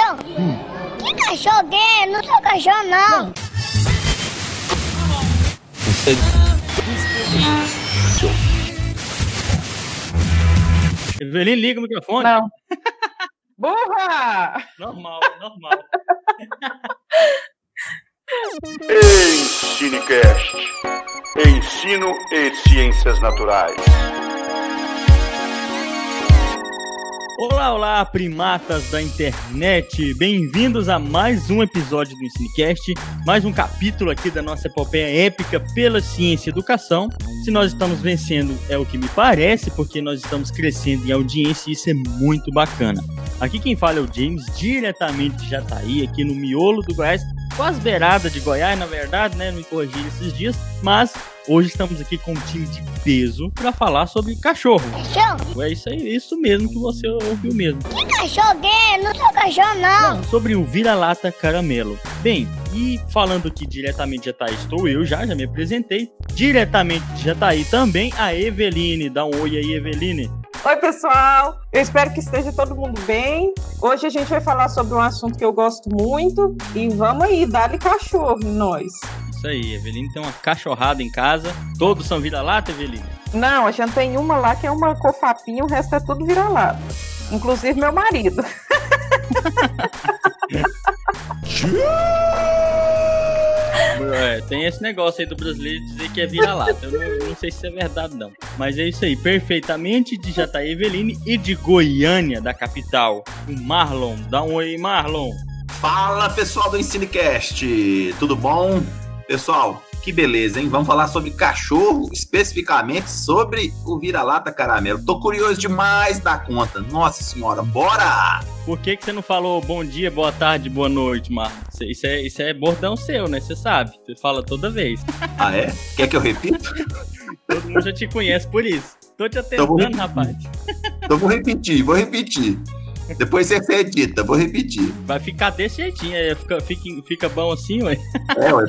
Cachorro? Que cachorro gay? Não sou cachorro, não. Você... Evelyn, liga o microfone. Não. Burra! Normal, normal. Ensinecast. Ensino e ciências naturais. Olá, olá, primatas da internet! Bem-vindos a mais um episódio do Ensinecast, mais um capítulo aqui da nossa epopeia épica pela ciência e educação. Se nós estamos vencendo, é o que me parece, porque nós estamos crescendo em audiência e isso é muito bacana. Aqui quem fala é o James, diretamente de Jataí, aqui no miolo do Goiás, quase beirada de Goiás, na verdade, né? Não me corrigir esses dias, mas Hoje estamos aqui com um time de peso para falar sobre cachorro. Cachorro? É isso aí, isso mesmo que você ouviu mesmo. Que cachorro gay? Não sou cachorro, não. Não, sobre o vira-lata caramelo. Bem, e falando aqui diretamente de Jataí, estou eu já, já me apresentei. Diretamente de Jataí também a Eveline. Dá um oi aí, Eveline. Oi, pessoal. Eu espero que esteja todo mundo bem. Hoje a gente vai falar sobre um assunto que eu gosto muito. E vamos aí, dá-lhe cachorro em nós. Isso aí, Eveline tem uma cachorrada em casa. Todos são vira-lata, Eveline? Não, a gente tem uma lá que é uma cofapinha, o resto é tudo vira-lata. Inclusive meu marido. É, tem esse negócio aí do brasileiro dizer que é vira-lata. Eu não, não, sei se é verdade, não. Mas é isso aí, perfeitamente de Jataí Eveline e de Goiânia, da capital. O Marlon. Dá um oi, Marlon. Fala pessoal do Ensinecast, tudo bom? Pessoal, que beleza, hein? Vamos falar sobre cachorro, especificamente sobre o vira-lata caramelo. Tô curioso demais da conta. Nossa senhora, bora! Por que, que você não falou bom dia, boa tarde, boa noite, Marlon? Isso é, isso é bordão seu, né? Você sabe. Você fala toda vez. Ah, é? Quer que eu repita? Todo mundo já te conhece por isso. Tô te atendendo, então rapaz. Então vou repetir, vou repetir. Depois você edita, vou repetir. Vai ficar desse jeitinho, fica, fica, fica bom assim, ué. É, ué.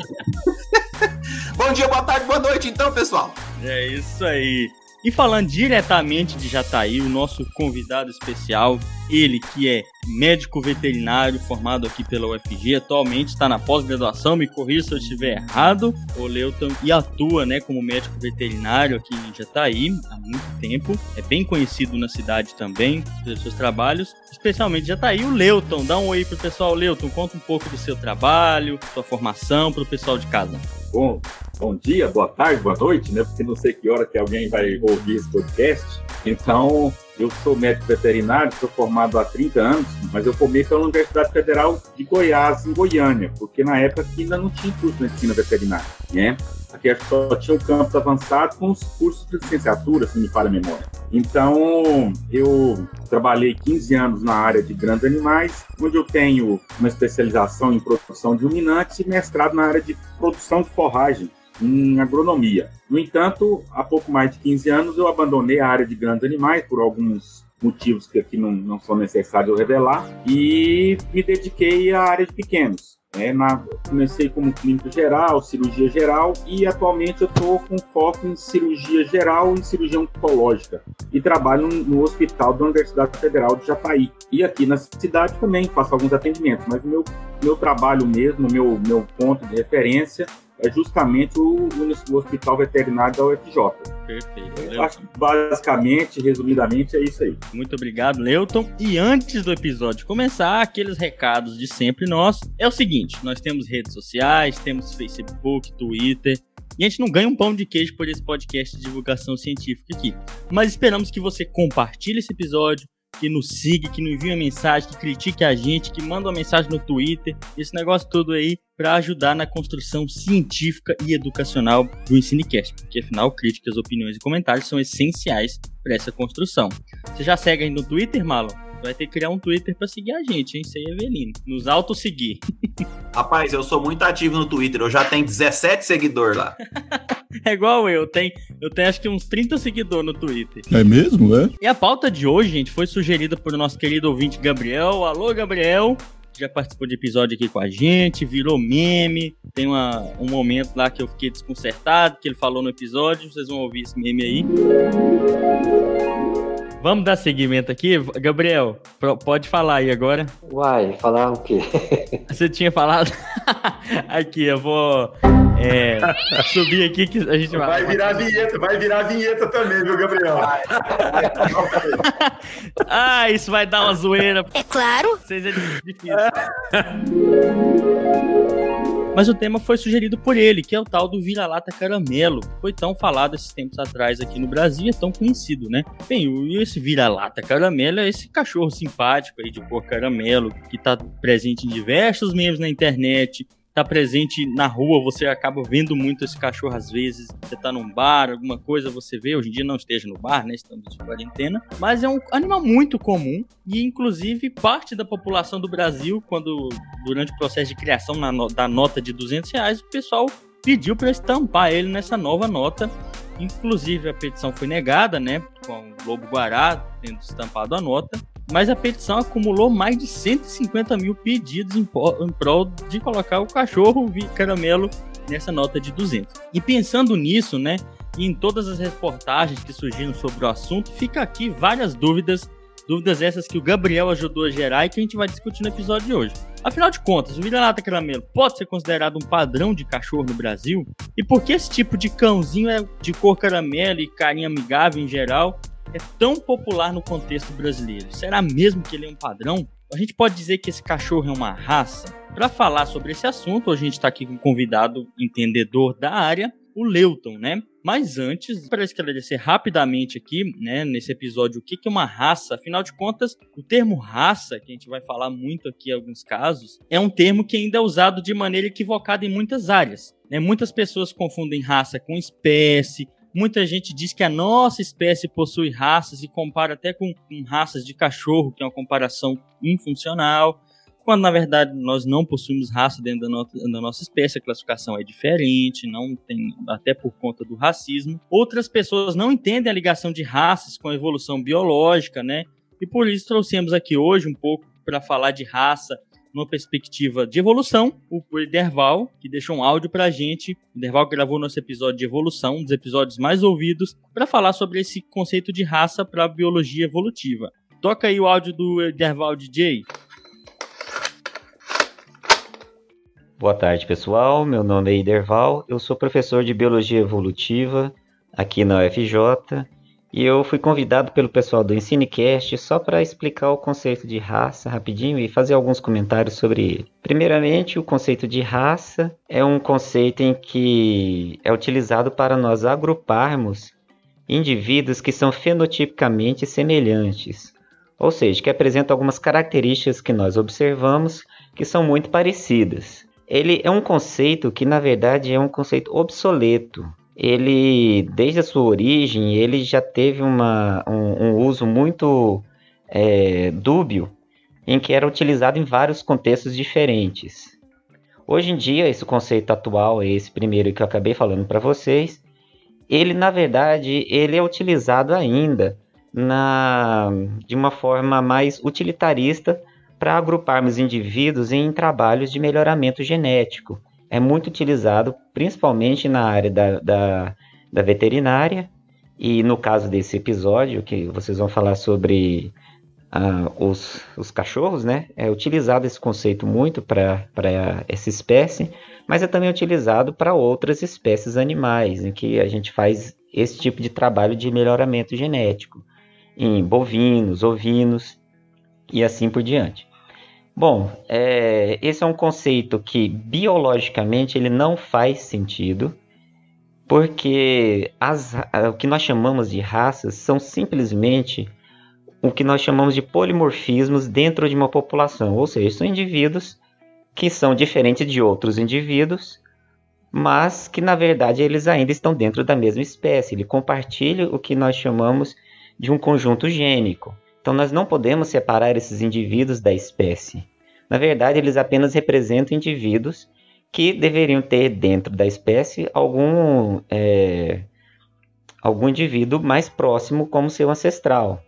bom dia, boa tarde, boa noite, então, pessoal. É isso aí. E falando diretamente de Jataí, o nosso convidado especial, ele que é médico veterinário formado aqui pela UFG, atualmente está na pós-graduação, me corrija se eu estiver errado, o Leuton, e atua né, como médico veterinário aqui em Jataí há muito tempo, é bem conhecido na cidade também pelos seus trabalhos, especialmente Jataí. O Leuton, dá um oi pro pessoal, Leuton, conta um pouco do seu trabalho, sua formação para o pessoal de casa. Bom, bom dia, boa tarde, boa noite, né? Porque não sei que hora que alguém vai ouvir esse podcast. Então, eu sou médico veterinário, sou formado há 30 anos, mas eu formei pela Universidade Federal de Goiás, em Goiânia, porque na época ainda não tinha curso de medicina veterinária, né? Aqui só tinha o campus avançado com os cursos de licenciatura, se me falha a memória. Então, eu trabalhei 15 anos na área de grandes animais, onde eu tenho uma especialização em produção de ruminantes e mestrado na área de produção de forragem em agronomia. No entanto, há pouco mais de 15 anos eu abandonei a área de grandes animais por alguns motivos que aqui não, não são necessários revelar e me dediquei à área de pequenos. É, na, comecei como clínico geral, cirurgia geral e atualmente eu estou com foco em cirurgia geral e cirurgia oncológica e trabalho no hospital da Universidade Federal de Jataí. E aqui na cidade também faço alguns atendimentos, mas meu, meu trabalho mesmo, meu, meu ponto de referência é justamente o, o Hospital Veterinário da UFJ. Perfeito. Acho, basicamente, resumidamente, é isso aí. Muito obrigado, Leuton. E antes do episódio começar, aqueles recados de sempre nós. É o seguinte, nós temos redes sociais, temos Facebook, Twitter, e a gente não ganha um pão de queijo por esse podcast de divulgação científica aqui. Mas esperamos que você compartilhe esse episódio, que nos siga, que nos envie uma mensagem, que critique a gente, que manda uma mensagem no Twitter, esse negócio todo aí para ajudar na construção científica e educacional do Ensinecast, porque afinal críticas, opiniões e comentários são essenciais para essa construção. Você já segue aí no Twitter, Malo? Vai ter que criar um Twitter para seguir a gente, hein? Sem Evelino. Nos auto-seguir. Rapaz, eu sou muito ativo no Twitter. Eu já tenho 17 seguidores lá. é igual eu. Tenho, eu tenho acho que uns 30 seguidores no Twitter. É mesmo, é? E a pauta de hoje, gente, foi sugerida por nosso querido ouvinte Gabriel. Alô, Gabriel já participou de episódio aqui com a gente, virou meme. Tem uma, um momento lá que eu fiquei desconcertado, que ele falou no episódio. Vocês vão ouvir esse meme aí. Vamos dar seguimento aqui? Gabriel, pode falar aí agora. Uai, falar o quê? Você tinha falado? aqui, eu vou é, subir aqui que a gente vai. Vai virar vinheta, vai virar vinheta também, viu, Gabriel? ah, isso vai dar uma zoeira. É claro. Vocês é difícil. Mas o tema foi sugerido por ele, que é o tal do vira-lata caramelo. Foi tão falado esses tempos atrás aqui no Brasil, é tão conhecido, né? Bem, esse vira-lata caramelo é esse cachorro simpático aí de cor caramelo, que tá presente em diversos memes na internet, tá presente na rua, você acaba vendo muito esse cachorro às vezes. Você tá num bar, alguma coisa, você vê. Hoje em dia não esteja no bar, né? Estamos de quarentena. Mas é um animal muito comum e, inclusive, parte da população do Brasil, quando durante o processo de criação da nota de 200 reais, o pessoal pediu para estampar ele nessa nova nota. Inclusive, a petição foi negada, né? Com o Lobo Guará tendo estampado a nota mas a petição acumulou mais de 150 mil pedidos em, prol de colocar o cachorro caramelo nessa nota de 200. E pensando nisso, né, e em todas as reportagens que surgiram sobre o assunto, fica aqui várias dúvidas, dúvidas essas que o Gabriel ajudou a gerar e que a gente vai discutir no episódio de hoje. Afinal de contas, o vira-lata caramelo pode ser considerado um padrão de cachorro no Brasil? E por que esse tipo de cãozinho é de cor caramelo e carinha amigável em geral é tão popular no contexto brasileiro? Será mesmo que ele é um padrão? A gente pode dizer que esse cachorro é uma raça? Para falar sobre esse assunto, a gente está aqui com um convidado entendedor da área, o Leuton, né? Mas antes, para esclarecer rapidamente aqui, né, nesse episódio, o que é uma raça, afinal de contas, o termo raça, que a gente vai falar muito aqui em alguns casos, é um termo que ainda é usado de maneira equivocada em muitas áreas. Né? Muitas pessoas confundem raça com espécie, Muita gente diz que a nossa espécie possui raças e compara até com, com raças de cachorro, que é uma comparação infuncional quando na verdade nós não possuímos raça dentro da, no da, nossa espécie, a classificação é diferente, não tem até por conta do racismo. Outras pessoas não entendem a ligação de raças com a evolução biológica, né? E por isso trouxemos aqui hoje um pouco para falar de raça numa perspectiva de evolução, o Derval, que deixou um áudio pra gente. O Derval gravou nosso episódio de evolução, um dos episódios mais ouvidos, para falar sobre esse conceito de raça para biologia evolutiva. Toca aí o áudio do Derval DJ. Boa tarde, pessoal. Meu nome é Iderval. Eu sou professor de biologia evolutiva aqui na UFJ e eu fui convidado pelo pessoal do EnsineCast só para explicar o conceito de raça rapidinho e fazer alguns comentários sobre ele. Primeiramente, o conceito de raça é um conceito em que é utilizado para nós agruparmos indivíduos que são fenotipicamente semelhantes, ou seja, que apresentam algumas características que nós observamos que são muito parecidas. Ele é um conceito que, na verdade, é um conceito obsoleto, ele, desde a sua origem, ele já teve uma, um, um uso muito é, dúbio, em que era utilizado em vários contextos diferentes. Hoje em dia, esse conceito atual, esse primeiro que eu acabei falando para vocês, ele na verdade ele é utilizado ainda na, de uma forma mais utilitarista para agruparmos indivíduos em trabalhos de melhoramento genético é muito utilizado principalmente na área da, da, da veterinária. E no caso desse episódio, que vocês vão falar sobre uh, os, os cachorros, né? É utilizado esse conceito muito para essa espécie, mas é também utilizado para outras espécies animais, em que a gente faz esse tipo de trabalho de melhoramento genético, em bovinos, ovinos e assim por diante. Bom, é, esse é um conceito que biologicamente ele não faz sentido, porque as, o que nós chamamos de raças são simplesmente o que nós chamamos de polimorfismos dentro de uma população, ou seja, são indivíduos que são diferentes de outros indivíduos, mas que na verdade eles ainda estão dentro da mesma espécie, ele compartilha o que nós chamamos de um conjunto gênico. Então nós não podemos separar esses indivíduos da espécie. Na verdade, eles apenas representam indivíduos que deveriam ter dentro da espécie algum, é, algum indivíduo mais próximo como seu ancestral,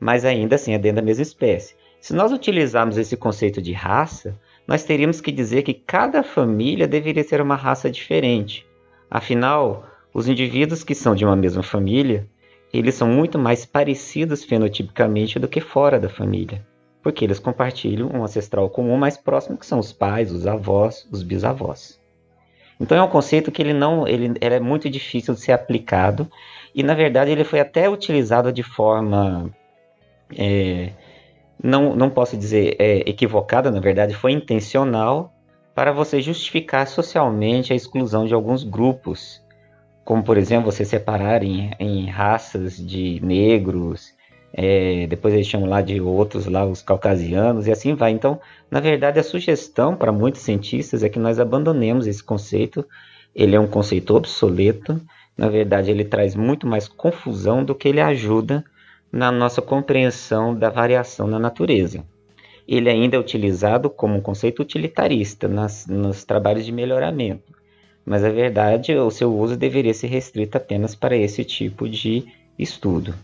mas ainda assim é dentro da mesma espécie. Se nós utilizarmos esse conceito de raça, nós teríamos que dizer que cada família deveria ser uma raça diferente. Afinal, os indivíduos que são de uma mesma família, eles são muito mais parecidos fenotipicamente do que fora da família, porque eles compartilham um ancestral comum mais próximo, que são os pais, os avós, os bisavós. Então é um conceito que ele não, ele, ele é muito difícil de ser aplicado e na verdade ele foi até utilizado de forma é, não, não posso dizer é, equivocada, na verdade foi intencional para você justificar socialmente a exclusão de alguns grupos, como por exemplo você separar em, em raças de negros, é, depois eles chamam lá de outros lá os caucasianos e assim vai. Então, na verdade, a sugestão para muitos cientistas é que nós abandonemos esse conceito. Ele é um conceito obsoleto. Na verdade, ele traz muito mais confusão do que ele ajuda na nossa compreensão da variação na natureza. Ele ainda é utilizado como um conceito utilitarista nas, nos trabalhos de melhoramento, mas a verdade, o seu uso deveria ser restrito apenas para esse tipo de estudo.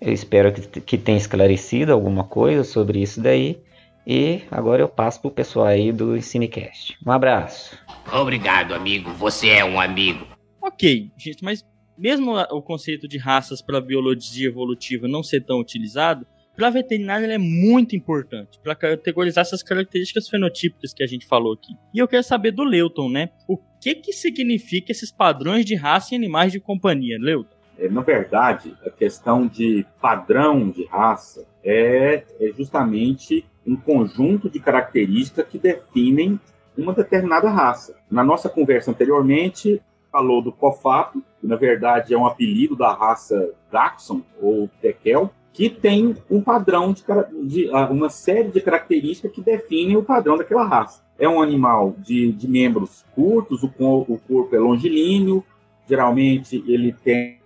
Eu espero que, que tenha esclarecido alguma coisa sobre isso daí. E agora eu passo para o pessoal aí do Ensinecast. Um abraço. Obrigado, amigo. Você é um amigo. Ok, gente, mas mesmo o conceito de raças para biologia evolutiva não ser tão utilizado, para a veterinária ele é muito importante para categorizar essas características fenotípicas que a gente falou aqui. E eu quero saber do Leuton, né? O que que significa esses padrões de raça em animais de companhia, Leuton? É, na verdade, a questão de padrão de raça é, é justamente um conjunto de características que definem uma determinada raça. Na nossa conversa anteriormente, falou do cofato, que na verdade é um apelido da raça Dachshund ou Tekel, que tem um padrão de, de, ah, uma série de características que definem o padrão daquela raça. É um animal de, de membros curtos, o, o corpo é longilíneo, geralmente ele tem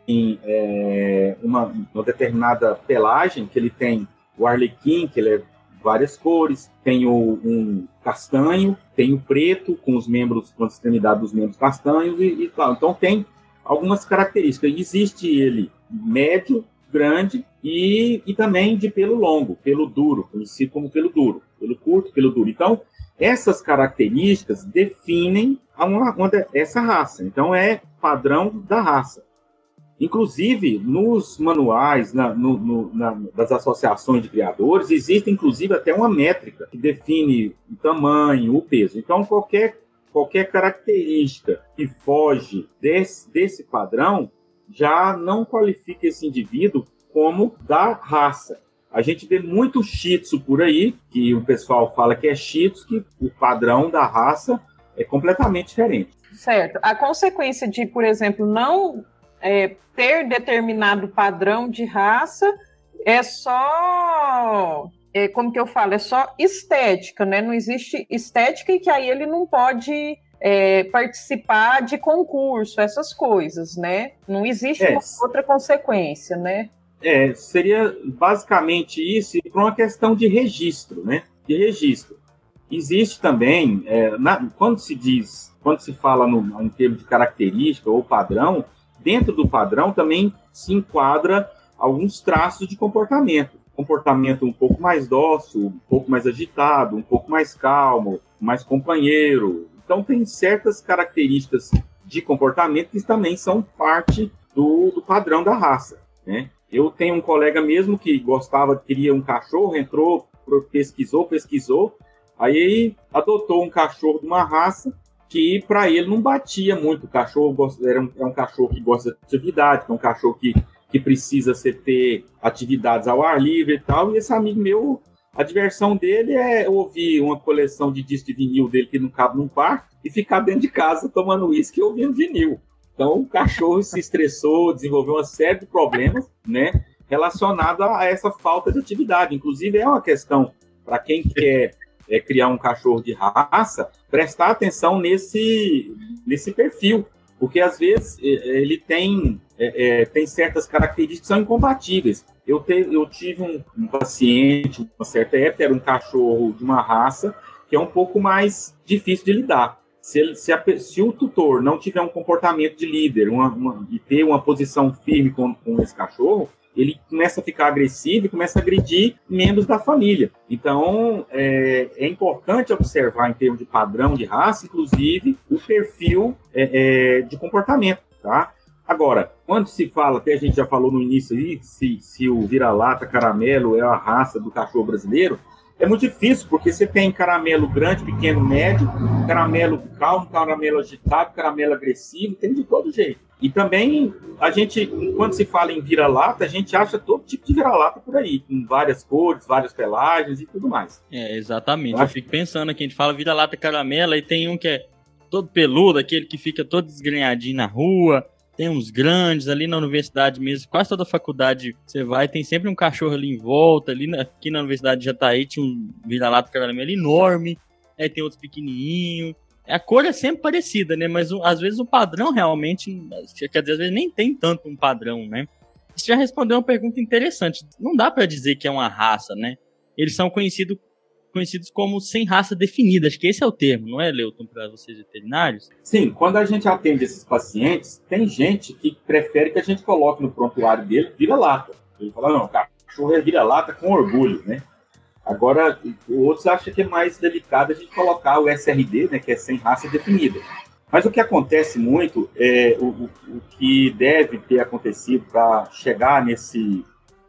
é, uma, uma, determinada pelagem, que ele tem o arlequim, que ele é várias cores, tem o, um castanho, tem o preto, com os membros, com a extremidade dos membros castanhos e, e tal. Então tem algumas características. Existe ele médio, grande e, e também de pelo longo, pelo duro, conhecido como pelo duro, pelo curto, pelo duro. Então, essas características definem uma, uma, essa raça. Então, é padrão da raça. Inclusive, nos manuais na, no, no, na, das associações de criadores, existe inclusive até uma métrica que define o tamanho, o peso. Então, qualquer, qualquer característica que foge desse, desse padrão já não qualifica esse indivíduo como da raça. A gente vê muito shih tzu por aí, que o pessoal fala que é shih tzu, que o padrão da raça é completamente diferente. Certo. A consequência de, por exemplo, não é, ter determinado padrão de raça é só. É, como que eu falo? É só estética, né? Não existe estética e que aí ele não pode é, participar de concurso, essas coisas, né? Não existe é, outra consequência, né? É, seria basicamente isso para uma questão de registro, né? De registro. Existe também, é, na, quando se diz, quando se fala no, em termos de característica ou padrão, dentro do padrão também se enquadra alguns traços de comportamento. Comportamento um pouco mais dócil, um pouco mais agitado, um pouco mais calmo, mais companheiro. Então, tem certas características de comportamento que também são parte do, do padrão da raça. Né? Eu tenho um colega mesmo que gostava, queria um cachorro, entrou, pesquisou, pesquisou, aí adotou um cachorro de uma raça que para ele não batia muito. O cachorro era um, é um cachorro que gosta de atividade, é um cachorro que, que precisa ser, ter atividades ao ar livre e tal. E esse amigo meu, a diversão dele é ouvir uma coleção de discos de vinil dele que não cabe num quarto e ficar dentro de casa tomando uísque e ouvindo vinil. Então o cachorro se estressou, desenvolveu uma série de problemas, né, relacionado a essa falta de atividade. Inclusive é uma questão para quem quer é, criar um cachorro de raça, prestar atenção nesse, nesse perfil, porque às vezes ele tem, é, é, tem certas características que são incompatíveis. Eu, te, eu tive um, um paciente, uma certa época, era um cachorro de uma raça que é um pouco mais difícil de lidar. Se, ele, se, a, se, o tutor não tiver um comportamento de líder uma, uma, e ter uma posição firme com, com esse cachorro, ele começa a ficar agressivo e começa a agredir membros da família. Então, é, é importante observar, em termos de padrão de raça, inclusive, o perfil é, é, de comportamento, tá? Agora, quando se fala, até a gente já falou no início aí, se, se o vira-lata caramelo é a raça do cachorro brasileiro, é muito difícil, porque você tem caramelo grande, pequeno, médio, caramelo calmo, caramelo agitado, caramelo agressivo, tem de todo jeito. E também, a gente, quando se fala em vira-lata, a gente acha todo tipo de vira-lata por aí, com várias cores, várias pelagens e tudo mais. É, exatamente. Eu, fico pensando aqui, a gente fala vira-lata caramelo, e tem um que é todo peludo, aquele que fica todo desgrenhadinho na rua, tem uns grandes ali na universidade mesmo, quase toda faculdade você vai, tem sempre um cachorro ali em volta, ali na, aqui na Universidade de Jataí tinha um vira-lata caramelo enorme, aí tem outros pequenininho. A cor é sempre parecida, né? Mas às vezes o padrão realmente, quer dizer, às vezes nem tem tanto um padrão, né? Você já respondeu uma pergunta interessante. Não dá para dizer que é uma raça, né? Eles são conhecidos conhecidos como sem raça definida. Acho que esse é o termo, não é, Leuton, para vocês veterinários? Sim, quando a gente atende esses pacientes, tem gente que prefere que a gente coloque no prontuário dele vira-lata. Ele fala, não, cachorro é vira-lata com orgulho, né? Agora, outros acham que é mais delicado a gente colocar o SRD, né, que é sem raça definida. Mas o que acontece muito, é, o, o, o que deve ter acontecido para chegar nesse,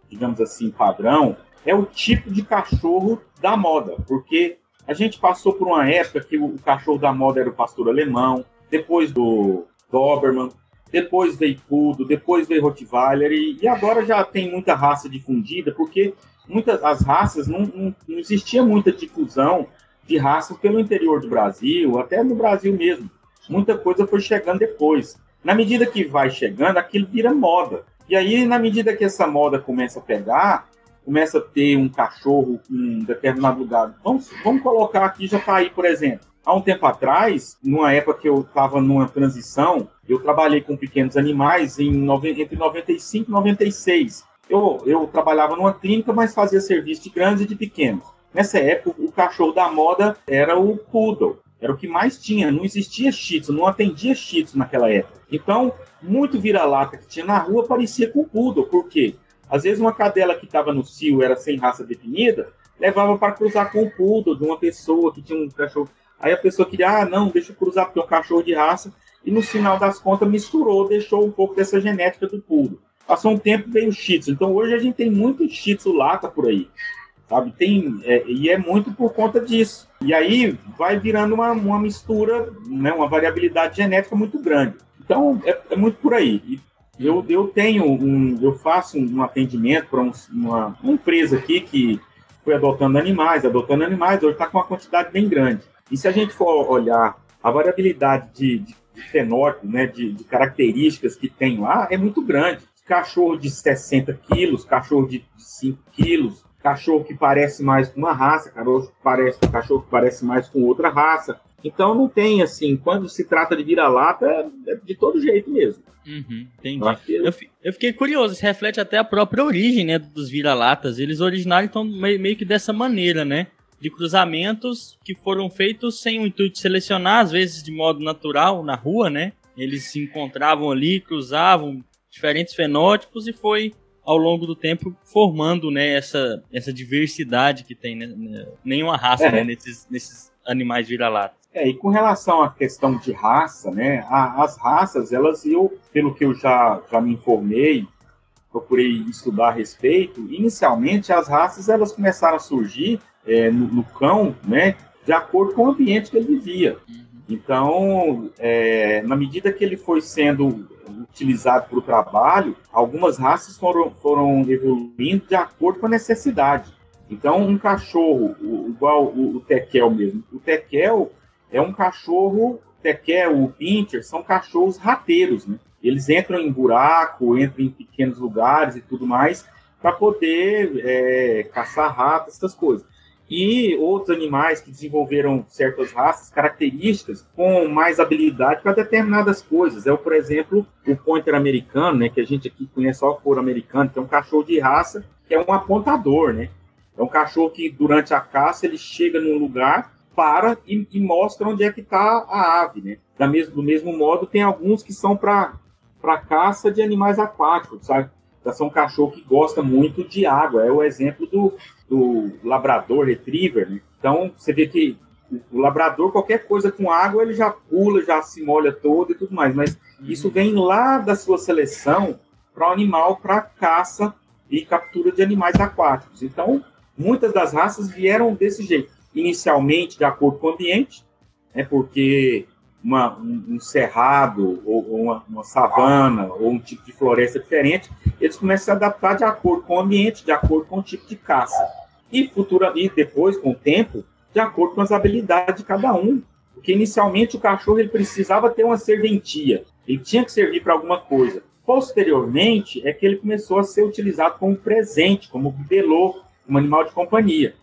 digamos assim, padrão, é o tipo de cachorro da moda, porque a gente passou por uma época que o cachorro da moda era o pastor alemão, depois do Doberman, depois veio Poodle, depois veio Rottweiler, e, e, agora já tem muita raça difundida, porque muitas as raças não, não, não existia muita difusão de raça pelo interior do Brasil, até no Brasil mesmo. Muita coisa foi chegando depois. Na medida que vai chegando, aquilo vira moda. E aí, na medida que essa moda começa a pegar, começa a ter um cachorro em um determinado lugar. Vamos, vamos colocar aqui Jataí, por exemplo. Há um tempo atrás, numa época que eu estava numa transição, eu trabalhei com pequenos animais em, entre 95 e 96. Eu, eu trabalhava numa clínica, mas fazia serviço de grandes e de pequenos. Nessa época, o cachorro da moda era o poodle. Era o que mais tinha. Não existia shih tzu, não atendia shih tzu naquela época. Então, muito vira-lata que tinha na rua parecia com o poodle. Por quê? Às vezes uma cadela que estava no cio era sem raça definida, levava para cruzar com o poodle de uma pessoa que tinha um cachorro. Aí a pessoa queria, ah, não, deixa eu cruzar porque é um cachorro de raça. E no final das contas misturou, deixou um pouco dessa genética do poodle. Passou um tempo veio o shih tzu. Então hoje a gente tem muito shih tzu lata por aí. Sabe? Tem, é, e é muito por conta disso. E aí vai virando uma, uma mistura, né, uma variabilidade genética muito grande. Então é, é muito por aí. E eu, eu tenho um, eu faço um atendimento para um, uma, uma, empresa aqui que foi adotando animais, adotando animais, hoje está com uma quantidade bem grande. E se a gente for olhar a variabilidade de, de, de fenótipo, né, de, de, características que tem lá, é muito grande. Cachorro de 60 quilos, cachorro de, de 5 quilos, cachorro que parece mais com uma raça, cachorro que parece, cachorro que parece mais com outra raça. Então não tem assim, quando se trata de vira-lata, é de todo jeito mesmo. Uhum, entendi. Eu, eu, fiquei curioso, isso reflete até a própria origem né, dos vira-latas. Eles originaram então meio, meio que dessa maneira, né? De cruzamentos que foram feitos sem o intuito de selecionar, às vezes de modo natural, na rua, né? Eles se encontravam ali, cruzavam diferentes fenótipos e foi ao longo do tempo formando né, essa, essa diversidade que tem, né? Nenhuma raça é. né, nesses, nesses animais vira-latas. É, e com relação à questão de raça, né, a, as raças, elas, eu, pelo que eu já, já me informei, procurei estudar a respeito, inicialmente as raças elas começaram a surgir é, no, no, cão, né, de acordo com o ambiente que ele vivia. Então, é, na medida que ele foi sendo utilizado para o trabalho, algumas raças foram, foram evoluindo de acordo com a necessidade. Então, um cachorro, igual o, o tekel mesmo, o tekel é um cachorro, tekel, o pincher, são cachorros rateiros, né? Eles entram em buraco, entram em pequenos lugares e tudo mais, para poder é, caçar ratas, essas coisas. E outros animais que desenvolveram certas raças, características, com mais habilidade para determinadas coisas. É, o, por exemplo, o pointer americano, né, que a gente aqui conhece só couro americano, que é um cachorro de raça, que é um apontador, né? É um cachorro que, durante a caça, ele chega num lugar, para e, e mostra onde é que está a ave, né? Da mesmo, do mesmo modo, tem alguns que são para caça de animais aquáticos, sabe? Já são cachorro que gosta muito de água. É o exemplo do, do labrador retriever, né? Então, você vê que o labrador, qualquer coisa com água, ele já pula, já se molha todo e tudo mais. Mas isso vem lá da sua seleção para o animal para caça e captura de animais aquáticos. Então, muitas das raças vieram desse jeito. Inicialmente, de acordo com o ambiente, né, porque uma, um, um, cerrado, ou uma, uma, savana, ou um tipo de floresta diferente, eles começam a se adaptar de acordo com o ambiente, de acordo com o tipo de caça. E, futura, e depois, com o tempo, de acordo com as habilidades de cada um. Porque inicialmente o cachorro ele precisava ter uma serventia, ele tinha que servir para alguma coisa. Posteriormente é que ele começou a ser utilizado como presente, como bibelô, como animal de companhia.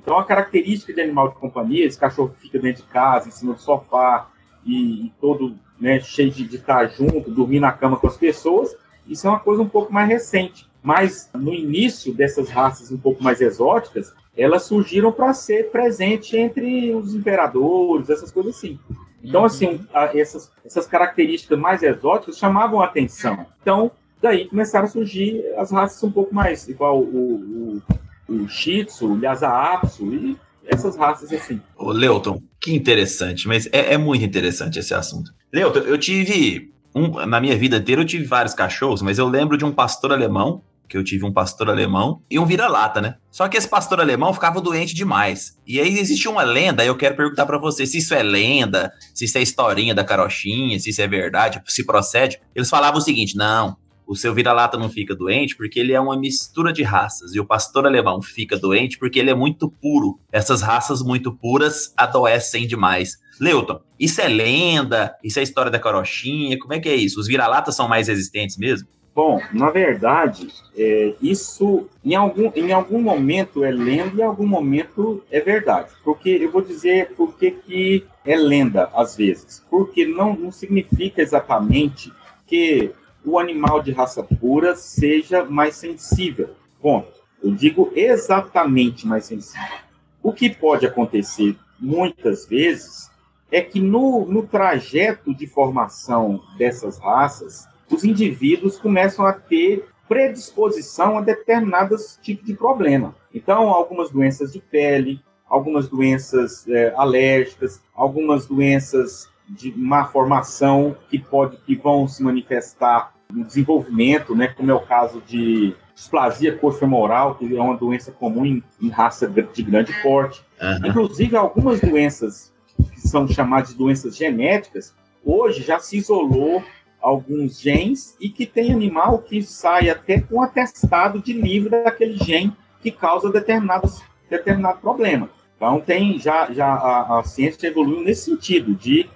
Então a característica de animal de companhia, esse cachorro que fica dentro de casa, em cima do sofá, e, e todo né, cheio de, estar junto, dormir na cama com as pessoas, isso é uma coisa um pouco mais recente. Mas no início dessas raças um pouco mais exóticas, elas surgiram para ser presente entre os imperadores, essas coisas assim. Então, assim, a, essas, essas características mais exóticas chamavam a atenção. Então, daí começaram a surgir as raças um pouco mais, igual o, o, o Shih Tzu, o Lhasa Apso e essas raças assim. Ô, Leuton, que interessante, mas é, é muito interessante esse assunto. Leuton, eu tive, um, na minha vida inteira, eu tive vários cachorros, mas eu lembro de um pastor alemão, que eu tive um pastor alemão e um vira-lata, né? Só que esse pastor alemão ficava doente demais. E aí existe uma lenda, eu quero perguntar para você se isso é lenda, se isso é historinha da carochinha, se isso é verdade, se procede. Eles falavam o seguinte: não, o seu vira-lata não fica doente porque ele é uma mistura de raças. E o pastor alemão fica doente porque ele é muito puro. Essas raças muito puras adoecem demais. Leuton, isso é lenda? Isso é história da carochinha? Como é que é isso? Os vira-latas são mais resistentes mesmo? Bom, na verdade, é, isso em algum, em algum momento é lenda e em algum momento é verdade. Porque eu vou dizer por que, é lenda às vezes. Porque não, não significa exatamente que o animal de raça pura seja mais sensível. Ponto. Eu digo exatamente mais sensível. O que pode acontecer muitas vezes é que no, no trajeto de formação dessas raças, os indivíduos começam a ter predisposição a determinados tipos de problema. Então, algumas doenças de pele, algumas doenças é, alérgicas, algumas doenças de má formação que pode que vão se manifestar no desenvolvimento, né, como é o caso de displasia coxofemoral, que é uma doença comum em, em raça de grande porte. Uhum. Inclusive, algumas doenças que são chamadas de doenças genéticas, hoje já se isolou alguns genes e que tem animal que sai até com atestado de livre daquele gene que causa determinados, determinado problema. Então tem já, já a, a ciência evoluiu nesse sentido de,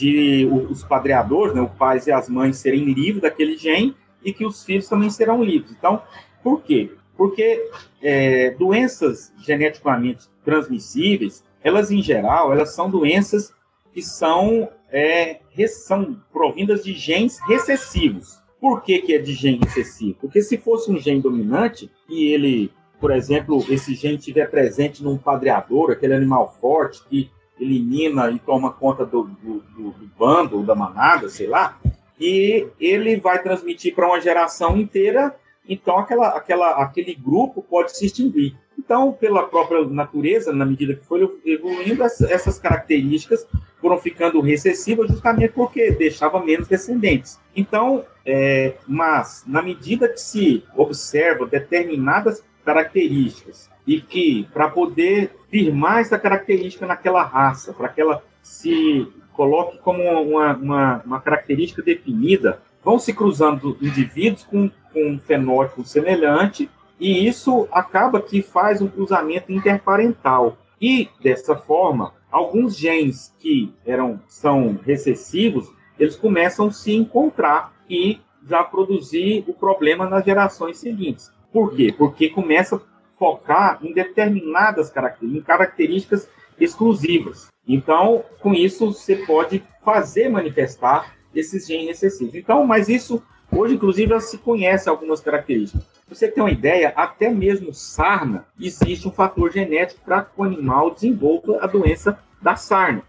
de os padreadores, né, os pais e as mães serem livres daquele gene e que os filhos também serão livres. Então, por quê? Porque é, doenças geneticamente transmissíveis, elas em geral, elas são doenças que são é, são provindas de genes recessivos. Por que, que é de gene recessivo? Porque se fosse um gene dominante e ele, por exemplo, esse gene estiver presente num padreador, aquele animal forte que elimina e toma conta do, do, do, do bando, da manada, sei lá, e ele vai transmitir para uma geração inteira, então aquela, aquela, aquele grupo pode se extinguir. Então, pela própria natureza, na medida que foi evoluindo, essas características foram ficando recessivas justamente porque deixava menos descendentes. Então, é, mas na medida que se observa determinadas características e que para poder firmar essa característica naquela raça, para que ela se coloque como uma, uma, uma, característica definida, vão se cruzando indivíduos com, com um fenótipo semelhante e isso acaba que faz um cruzamento interparental. E, dessa forma, alguns genes que eram, são recessivos, eles começam a se encontrar e já produzir o problema nas gerações seguintes. Por quê? Porque começa a focar em determinadas características, em características exclusivas. Então, com isso, você pode fazer manifestar esses genes recessivos. Então, mas isso, hoje, inclusive, já se conhece algumas características você tem uma ideia, até mesmo sarna, existe um fator genético para que o animal desenvolva a doença da sarna.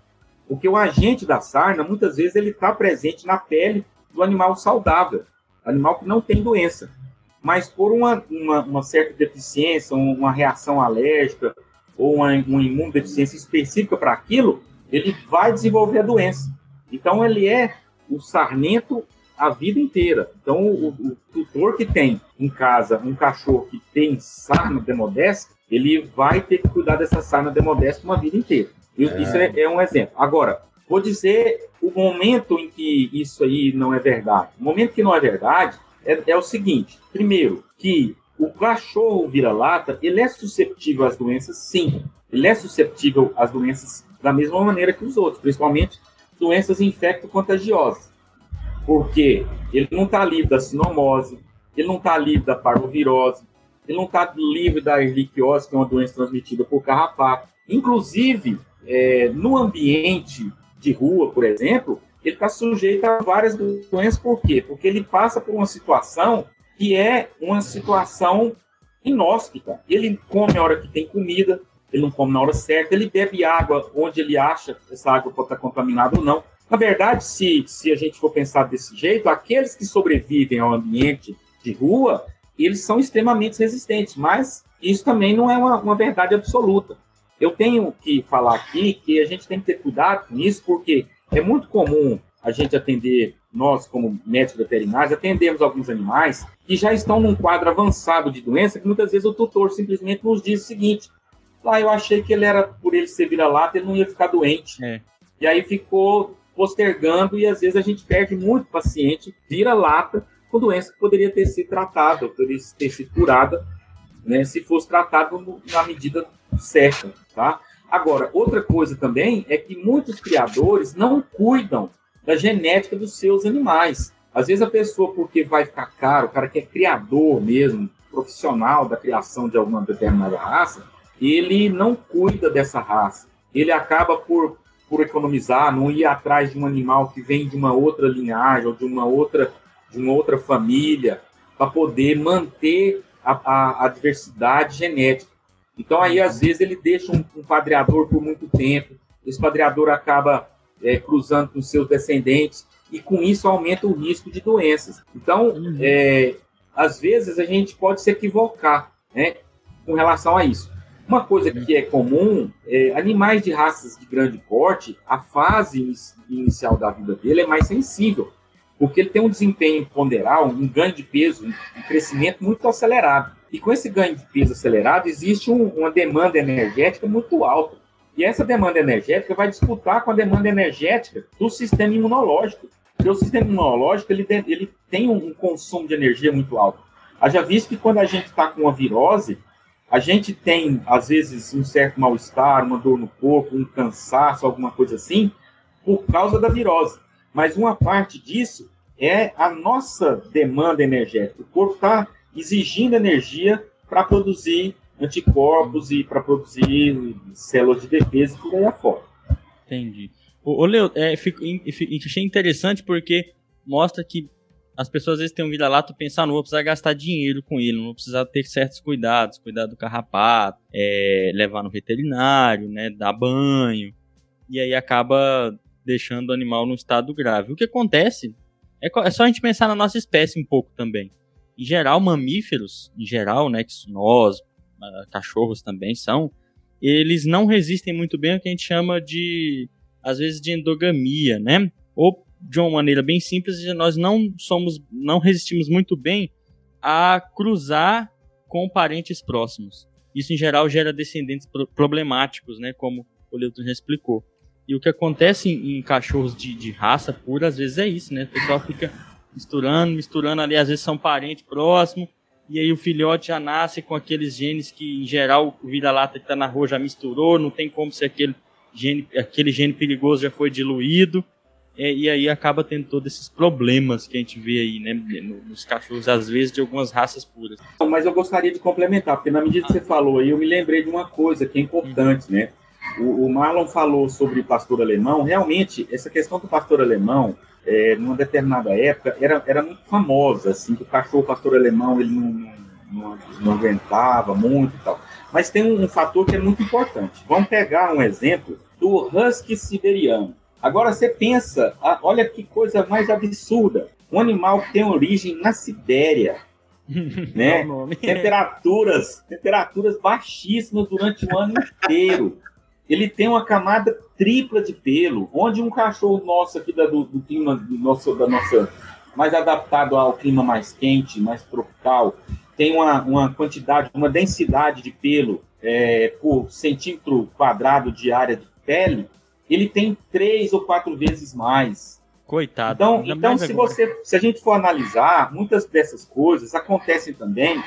Porque o agente da sarna, muitas vezes, ele está presente na pele do animal saudável, animal que não tem doença. Mas por uma, uma, uma certa deficiência, uma reação alérgica, ou uma, uma imunodeficiência específica para aquilo, ele vai desenvolver a doença. Então, ele é o sarnento a vida inteira. Então, o, o, tutor que tem em casa um cachorro que tem sarna demodésica, ele vai ter que cuidar dessa sarna demodésica uma vida inteira. É. Isso é, é, um exemplo. Agora, vou dizer o momento em que isso aí não é verdade. O momento que não é verdade é, é o seguinte: primeiro, que o cachorro vira-lata, ele é susceptível às doenças, sim. Ele é susceptível às doenças da mesma maneira que os outros, principalmente doenças infecto-contagiosas. Porque ele não está livre da sinomose, ele não está livre da parvovirose, ele não está livre da erliquiose, que é uma doença transmitida por carrapato. Inclusive, é, no ambiente de rua, por exemplo, ele está sujeito a várias doenças. Por quê? Porque ele passa por uma situação que é uma situação inóspita. Ele come a hora que tem comida, ele não come na hora certa, ele bebe água onde ele acha que essa água pode estar contaminada ou não. Na verdade, se, se a gente for pensar desse jeito, aqueles que sobrevivem ao ambiente de rua, eles são extremamente resistentes, mas isso também não é uma, uma verdade absoluta. Eu tenho que falar aqui que a gente tem que ter cuidado com isso, porque é muito comum a gente atender, nós como médicos veterinários, atendemos alguns animais que já estão num quadro avançado de doença, que muitas vezes o tutor simplesmente nos diz o seguinte, lá ah, eu achei que ele era, por ele ser vira-lata, ele não ia ficar doente. É. E aí ficou postergando e às vezes a gente perde muito paciente, vira-lata, com doença que poderia ter sido tratada, poderia ter sido curada, né, se fosse tratado na medida certa, tá? Agora, outra coisa também é que muitos criadores não cuidam da genética dos seus animais. Às vezes a pessoa, porque vai ficar caro, o cara que é criador mesmo, profissional da criação de alguma determinada raça, ele não cuida dessa raça. Ele acaba por, por economizar, não ir atrás de um animal que vem de uma outra linhagem ou de uma outra, de uma outra família, para poder manter a, a, a, diversidade genética. Então, aí, às vezes, ele deixa um, um padreador por muito tempo, esse padreador acaba é, cruzando com seus descendentes, e com isso aumenta o risco de doenças. Então, uhum. é, às vezes, a gente pode se equivocar né, com relação a isso. Uma coisa que é comum, é, animais de raças de grande porte, a fase inicial da vida dele é mais sensível, porque ele tem um desempenho ponderal, um ganho de peso, um crescimento muito acelerado. E com esse ganho de peso acelerado, existe um, uma demanda energética muito alta. E essa demanda energética vai disputar com a demanda energética do sistema imunológico. Porque o sistema imunológico ele, ele tem um consumo de energia muito alto. Haja visto que quando a gente está com uma virose, a gente tem, às vezes, um certo mal-estar, uma dor no corpo, um cansaço, alguma coisa assim, por causa da virose. Mas uma parte disso é a nossa demanda energética. O corpo está exigindo energia para produzir anticorpos e para produzir células de defesa e por aí afora. Entendi. Ô, Leo, é, fico, achei interessante porque mostra que as pessoas às vezes têm um vira-lata pensam, ah, não vou precisar gastar dinheiro com ele, não vou precisar ter certos cuidados, cuidar do carrapato, é, levar no veterinário, né, dar banho, e aí acaba deixando o animal num estado grave. O que acontece é, é só a gente pensar na nossa espécie um pouco também. Em geral, mamíferos, em geral, né, que nós, ah, cachorros também são, eles não resistem muito bem ao que a gente chama de, às vezes, de endogamia, né? Ou de uma maneira bem simples, nós não somos, não resistimos muito bem a cruzar com parentes próximos. Isso em geral gera descendentes problemáticos, né? Como o Leuton já explicou. E o que acontece em, em cachorros de, de, raça pura, às vezes é isso, né? O pessoal fica misturando, misturando ali, às vezes são parentes próximos, e aí o filhote já nasce com aqueles genes que, em geral, o vira-lata que está na rua já misturou, não tem como ser aquele gene, aquele gene perigoso já foi diluído. É, e aí acaba tendo todos esses problemas que a gente vê aí, né, nos cachorros, às vezes, de algumas raças puras. Mas eu gostaria de complementar, porque na medida que você falou aí, eu me lembrei de uma coisa que é importante, né? O, o Marlon falou sobre pastor alemão, realmente, essa questão do pastor alemão, é, numa determinada época, era, era muito famosa, assim, que o cachorro pastor alemão, ele não, não, não aguentava muito e tal. Mas tem um, um fator que é muito importante. Vamos pegar um exemplo do husky siberiano. Agora você pensa, olha que coisa mais absurda. Um animal que tem origem na Sibéria, né? Temperaturas, temperaturas baixíssimas durante o ano inteiro. Ele tem uma camada tripla de pelo, onde um cachorro nosso aqui da, do, do clima do nosso, da nossa mais adaptado ao clima mais quente, mais tropical, tem uma, uma quantidade, uma densidade de pelo é, por centímetro quadrado de área de pele, ele tem três ou quatro vezes mais. Coitado. Então, então se, agora. você, se a gente for analisar, muitas dessas coisas acontecem também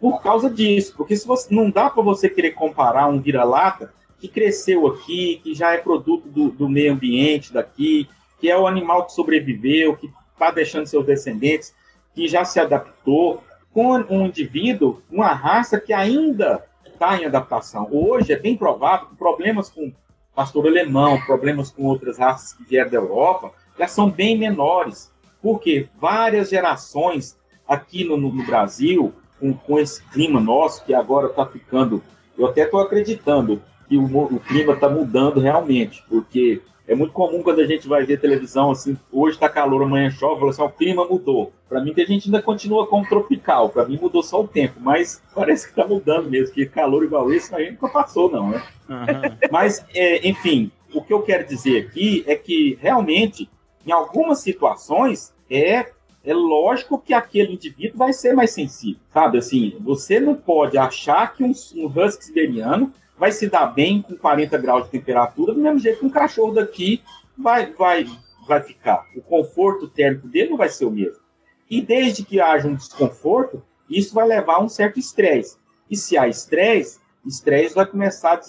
por causa disso. Porque se você, não dá para você querer comparar um vira-lata que cresceu aqui, que já é produto do, do meio ambiente daqui, que é o animal que sobreviveu, que está deixando seus descendentes, que já se adaptou, com um indivíduo, uma raça que ainda está em adaptação. Hoje é bem provável que problemas com pastor alemão, problemas com outras raças que vieram da Europa, já são bem menores. Porque várias gerações aqui no, no Brasil, com, com, esse clima nosso, que agora está ficando. Eu até estou acreditando que o, o clima está mudando realmente, porque é muito comum quando a gente vai ver televisão assim, hoje está calor, amanhã chove, fala assim, o clima mudou. Para mim, que a gente ainda continua como tropical, para mim mudou só o tempo, mas parece que está mudando mesmo, que calor igual esse aí nunca passou, não, né? Aham. Mas, é, enfim, o que eu quero dizer aqui é que realmente, em algumas situações, é, é lógico que aquele indivíduo vai ser mais sensível, sabe? Assim, você não pode achar que um, um husky siberiano vai se dar bem com 40 graus de temperatura, do mesmo jeito que um cachorro daqui vai, vai, vai ficar. O conforto térmico dele não vai ser o mesmo. E desde que haja um desconforto, isso vai levar a um certo estresse. E se há estresse, estresse vai começar a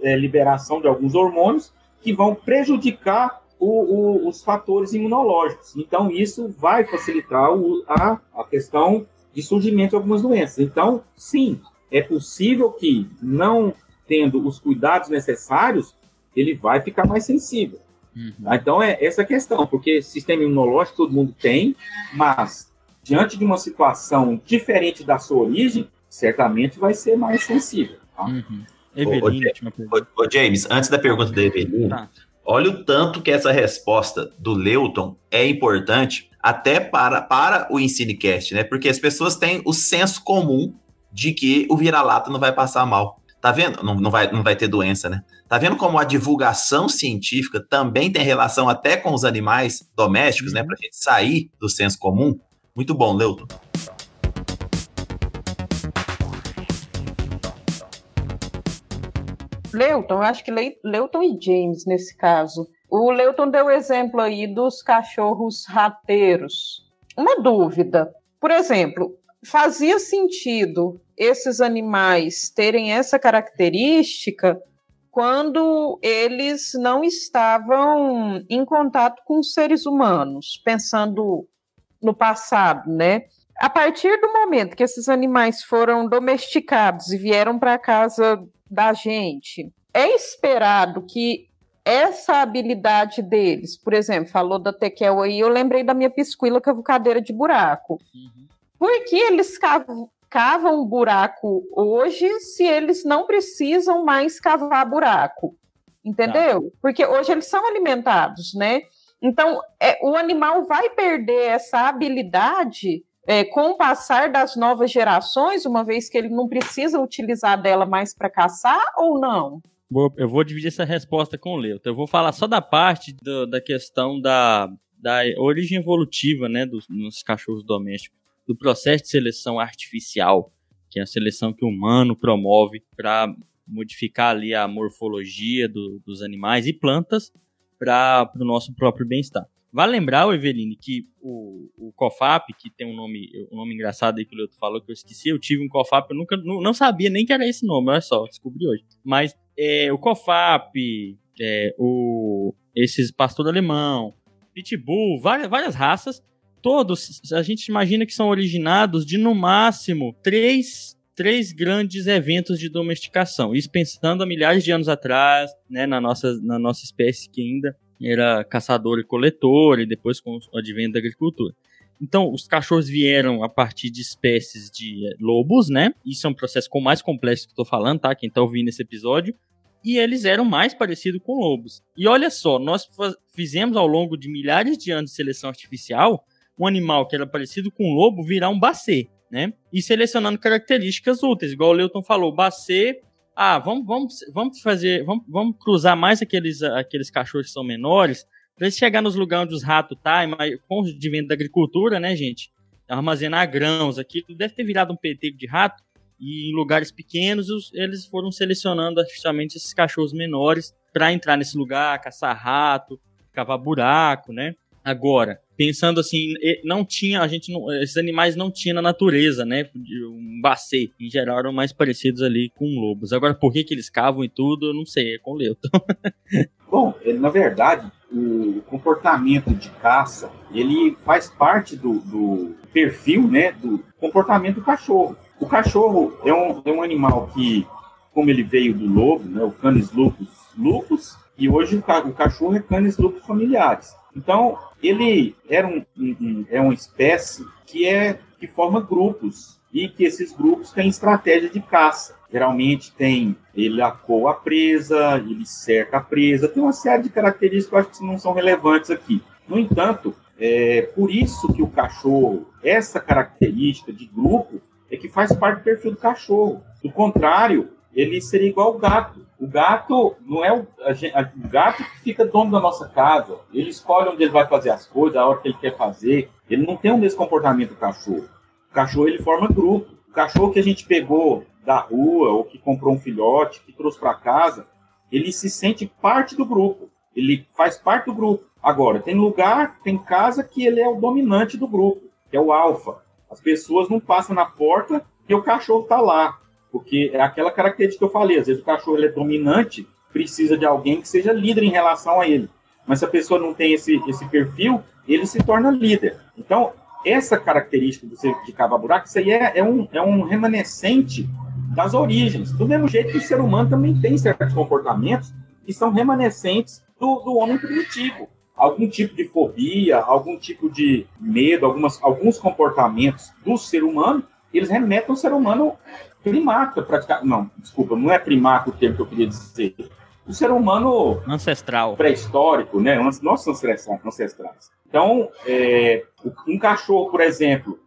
é, liberação de alguns hormônios que vão prejudicar o- o- os fatores imunológicos. Então, isso vai facilitar o- a, a questão de surgimento de algumas doenças. Então, sim, é possível que, não tendo os cuidados necessários, ele vai ficar mais sensível. Tá? Então, é essa a questão, porque sistema imunológico todo mundo tem, mas diante de uma situação diferente da sua origem, certamente vai ser mais sensível. tá? Uhum. Ô, Eveline, ô. Ô, ô, James, antes da pergunta da Evelina, Tá. olha o tanto que essa resposta do Leuton é importante até para, para o Ensinecast, né? Porque as pessoas têm o senso comum de que o vira-lata não vai passar mal. Tá vendo? Não, não, vai, não vai ter doença, né? Tá vendo como a divulgação científica também tem relação até com os animais domésticos, né? Pra gente sair do senso comum? Muito bom, Leuton. Leuton, eu acho que Le- Leuton e James nesse caso. O Leuton deu o exemplo aí dos cachorros rateiros. Uma dúvida. Por exemplo, fazia sentido esses animais terem essa característica quando eles não estavam em contato com os seres humanos, pensando no passado, né? A partir do momento que esses animais foram domesticados e vieram para casa da gente, é esperado que essa habilidade deles, por exemplo, falou da Tekel aí, eu lembrei da minha pisquila cavucadeira de buraco. Por que eles cav- cavam um buraco hoje se eles não precisam mais cavar buraco? Entendeu? Porque hoje eles são alimentados, né? Então, é, o animal vai perder essa habilidade é, com o passar das novas gerações, uma vez que ele não precisa utilizar dela mais para caçar ou não? Eu vou dividir essa resposta com o Leuto. Eu vou falar só da parte do- da questão da, da origem evolutiva, né, dos, nos cachorros domésticos, do processo de seleção artificial, que é a seleção que o humano promove para modificar ali a morfologia do- dos animais e plantas para o nosso próprio bem-estar. Vale lembrar, Eveline, que o, o COFAP, que tem um nome, um nome engraçado aí que o Leuto falou que eu esqueci, eu tive um COFAP, eu nunca não, não sabia nem que era esse nome, olha só, descobri hoje. Mas é, o COFAP, é, o, esses pastor alemão, pitbull, várias, várias raças, todos a gente imagina que são originados de no máximo três, três grandes eventos de domesticação. Isso pensando há milhares de anos atrás, né, na, nossa, na nossa espécie que ainda era caçador e coletor, e depois com o advento da agricultura. Então, os cachorros vieram a partir de espécies de eh, lobos, né? Isso é um processo com mais complexo que eu tô falando, tá? Quem tá ouvindo esse episódio. E eles eram mais parecidos com lobos. E olha só, nós fizemos ao longo de milhares de anos de seleção artificial um animal que era parecido com um lobo virar um bacê. né? E selecionando características úteis, igual o Leuton falou, Bacê, ah, vamos, vamos, vamos fazer, vamos, vamos cruzar mais aqueles, aqueles cachorros que são menores, para eles chegar nos lugares onde os ratos tá, com de venda da agricultura, né, gente? Armazenar grãos aqui, deve ter virado um PT de rato, e em lugares pequenos os, eles foram selecionando justamente esses cachorros menores para entrar nesse lugar, caçar rato, cavar buraco, né? Agora, pensando assim, não tinha, a gente não, esses animais não tinham na natureza, né? Um bacê, em geral eram mais parecidos ali com lobos. Agora, por que que eles cavam e tudo, eu não sei, é com Leuton. Bom, na verdade, o comportamento de caça, ele faz parte do, do perfil, né, do comportamento do cachorro. O cachorro é um, é um animal que, como ele veio do lobo, né, o Canis lupus lupus, e hoje o cachorro é Canis lupus familiares. Então, ele era um, um, é uma espécie que é que forma grupos e que esses grupos têm estratégia de caça. Geralmente tem ele acoa a presa, ele cerca a presa, tem uma série de características que eu acho que não são relevantes aqui. No entanto, é por isso que o cachorro, essa característica de grupo, é que faz parte do perfil do cachorro. Do contrário, ele seria igual ao gato. O gato não é o, a, o gato que fica dono da nossa casa. Ele escolhe onde ele vai fazer as coisas, a hora que ele quer fazer. Ele não tem o mesmo comportamento do cachorro. O cachorro ele forma grupo. O cachorro que a gente pegou da rua ou que comprou um filhote, que trouxe para casa, ele se sente parte do grupo. Ele faz parte do grupo. Agora, tem lugar, tem casa que ele é o dominante do grupo, que é o alfa. As pessoas não passam na porta e o cachorro está lá. Porque é aquela característica que eu falei, às vezes o cachorro é dominante, precisa de alguém que seja líder em relação a ele. Mas se a pessoa não tem esse, esse perfil, ele se torna líder. Então, essa característica de, de cavar buraco, isso aí é, é, um, é um remanescente das origens. Do mesmo jeito que o ser humano também tem certos comportamentos que são remanescentes do, do homem primitivo. Algum tipo de fobia, algum tipo de medo, algumas, alguns comportamentos do ser humano, eles remetem ao ser humano primata, praticamente. Não, desculpa, não é primata o termo que eu queria dizer. O ser humano ancestral, pré-histórico, né? Nossos ancestrais. Então, é, um cachorro, por exemplo,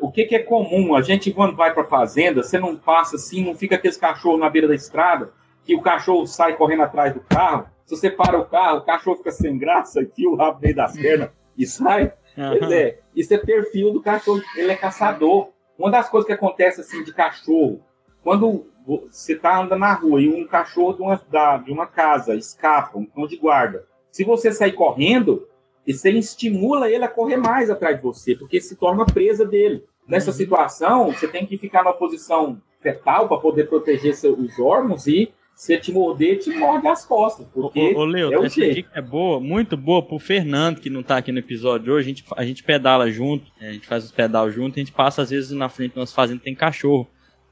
o que, que, é comum? A gente, quando vai para fazenda, você não passa assim, não fica aqueles cachorros na beira da estrada, que o cachorro sai correndo atrás do carro. Se você para o carro, o cachorro fica sem graça, aqui o rabo meio das pernas e sai. Uhum. Pois é, isso é perfil do cachorro, ele é caçador. Uma das coisas que acontece assim de cachorro, quando você está andando na rua e um cachorro de uma, de uma casa escapa, um cão de guarda, se você sair correndo, você estimula ele a correr mais atrás de você, porque se torna presa dele. Nessa uhum. situação, você tem que ficar na posição fetal para poder proteger os órgãos e se te morder, te morde as costas. Porque ô, ô, Leo, é essa jeito. dica é boa, muito boa pro Fernando, que não tá aqui no episódio hoje. A gente, a gente pedala junto, a gente faz os pedal junto, a gente passa às vezes na frente nós fazendo tem cachorro.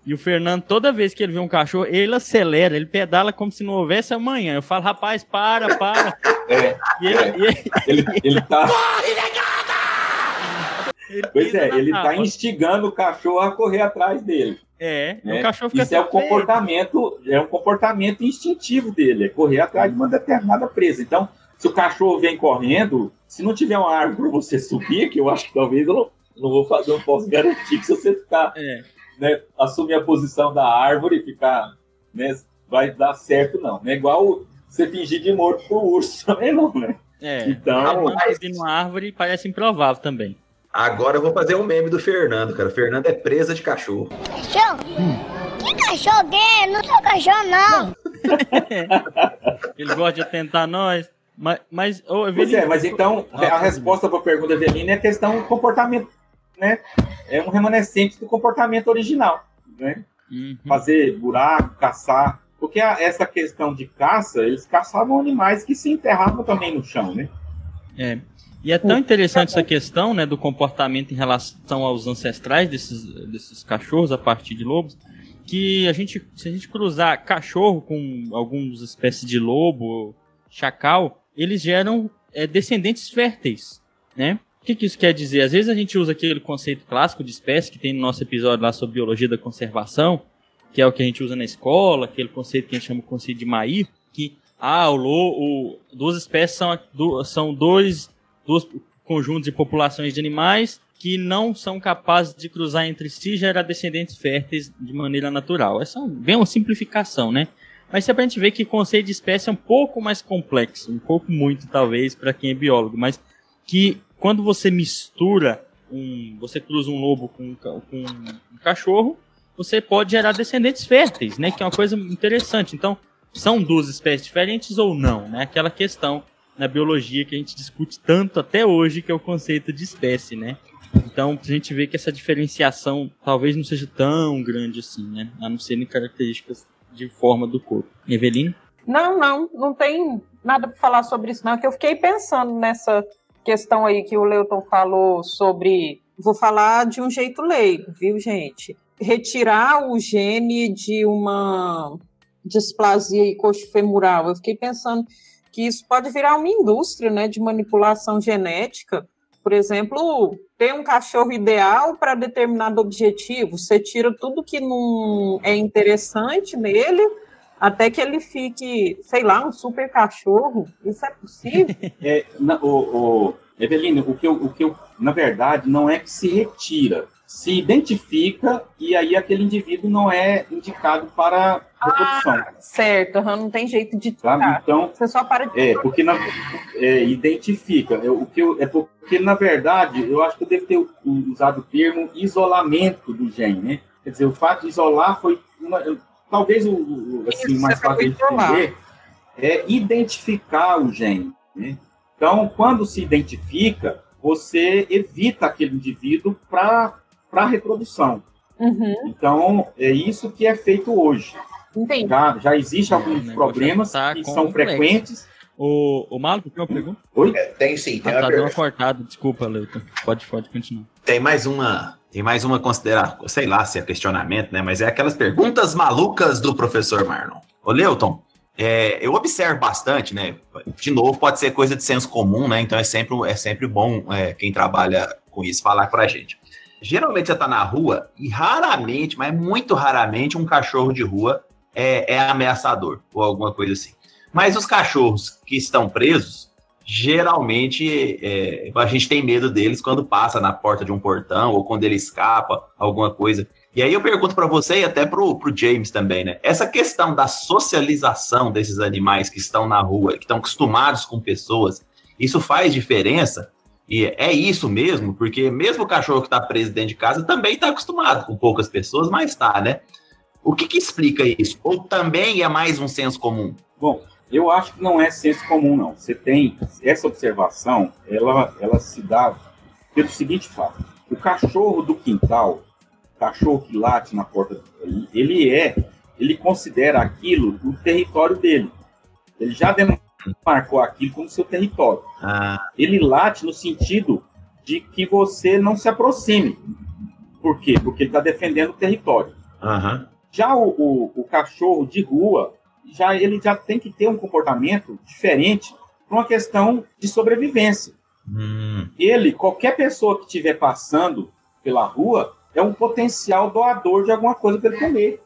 E o Fernando, toda vez que ele vê um cachorro, ele acelera, ele pedala como se não houvesse amanhã. Eu falo, rapaz, para, para. É, e ele, é. ele, ele, ele tá. Ele pois é, ele tá instigando o cachorro a correr atrás dele. É, né? o cachorro fica Isso é o comportamento, é um comportamento instintivo dele, é correr atrás de uma determinada presa. Então, se o cachorro vem correndo, se não tiver uma árvore para você subir, que eu acho que talvez eu não, não vou fazer, não posso garantir que se você ficar, é. né, assumir a posição da árvore e ficar, né, vai dar certo não. Não é igual você fingir de morto pro urso também não, né? É, então, mas... uma árvore parece improvável também. Agora eu vou fazer um meme do Fernando, cara. O Fernando é presa de cachorro. Cachorro? Hum. Que cachorro é? Não sou cachorro, não. Ele gosta de tentar nós. Mas, mas oh, Pois é, mas então ah, a resposta para a pergunta da Evelina é a questão do comportamento, né? É um remanescente do comportamento original, né? Uhum. Fazer buraco, caçar. Porque a, essa questão de caça, eles caçavam animais que se enterravam também no chão, né? É. E é tão interessante essa questão né, do comportamento em relação aos ancestrais desses, desses cachorros a partir de lobos, que a gente, se a gente cruzar cachorro com algumas espécies de lobo, chacal, eles geram é, descendentes férteis, né? O que, que, isso quer dizer? Às vezes a gente usa aquele conceito clássico de espécie que tem no nosso episódio lá sobre biologia da conservação, que é o que a gente usa na escola, aquele conceito que a gente chama de conceito de Mair, ah, o, duas espécies são, são dois dois conjuntos de populações de animais que não são capazes de cruzar entre si e gerar descendentes férteis de maneira natural. Essa é bem uma simplificação, né? Mas se a gente ver que o conceito de espécie é um pouco mais complexo, um pouco muito talvez para quem é biólogo, mas que quando você mistura um, você cruza um lobo com, com um cachorro, você pode gerar descendentes férteis, né? Que é uma coisa interessante. Então, são duas espécies diferentes ou não, né? Aquela questão na biologia que a gente discute tanto até hoje, que é o conceito de espécie, né? Então, a gente vê que essa diferenciação talvez não seja tão grande assim, né? A não ser em características de forma do corpo. Evelina? Não, não, não tem nada para falar sobre isso, não. É que eu fiquei pensando nessa questão aí que o Leuton falou sobre. Vou falar de um jeito leigo, viu, gente? Retirar o gene de uma displasia coxofemoral. Eu fiquei pensando que isso pode virar uma indústria né, de manipulação genética. Por exemplo, ter um cachorro ideal para determinado objetivo. Você tira tudo que não é interessante nele, até que ele fique, sei lá, um super cachorro. Isso é possível? É, na, o, o, o que, eu, o que eu, na verdade, não é que se retira, se identifica e aí aquele indivíduo não é indicado para reprodução. Ah, certo, não tem jeito de tirar. Então, você só para de É, porque na, é, identifica. É, o que eu, é porque, na verdade, eu acho que eu devo ter usado o termo isolamento do gene, né? Quer dizer, o fato de isolar foi uma, talvez o, o assim, Isso, mais fácil de entender é identificar o gene. Né? Então, quando se identifica, você evita aquele indivíduo para a reprodução. Uhum. Então, é isso que é feito hoje. Entendi. Já, já existem É, alguns negócio problemas tá que são frequentes. O, o Maluco, tem uma pergunta? Oi? Tem sim, tem Ah, uma tá, deu uma cortada, desculpa, Leuton. Pode, pode continuar. Tem mais uma, tem mais uma consideração, sei lá se é questionamento, né? Mas é aquelas perguntas malucas do professor Marlon. Ô, Leuton, é, eu observo bastante, né? De novo, pode ser coisa de senso comum, né? Então é sempre, é sempre bom é, quem trabalha com isso falar pra gente. Geralmente você tá na rua e raramente, mas muito raramente, um cachorro de rua é, é ameaçador ou alguma coisa assim. Mas os cachorros que estão presos, geralmente é, a gente tem medo deles quando passa na porta de um portão ou quando ele escapa, alguma coisa. E aí eu pergunto para você e até pro, pro James também, né? Essa questão da socialização desses animais que estão na rua, que estão acostumados com pessoas, isso faz diferença? E é isso mesmo, porque mesmo o cachorro que está preso dentro de casa também está acostumado com poucas pessoas, mas está, né? O que, que explica isso? Ou também é mais um senso comum? Bom, eu acho que não é senso comum, não. Você tem essa observação, ela, ela se dá pelo seguinte fato: o cachorro do quintal, cachorro que late na porta, ele é, ele considera aquilo o território dele. Ele já demarcou aquilo como seu território. Ah, Ele late no sentido de que você não se aproxime. Por quê? Porque ele está defendendo o território. aham. Já o, o, o cachorro de rua, já ele já tem que ter um comportamento diferente por uma questão de sobrevivência. Hum, Ele, qualquer pessoa que estiver passando pela rua, é um potencial doador de alguma coisa para ele comer.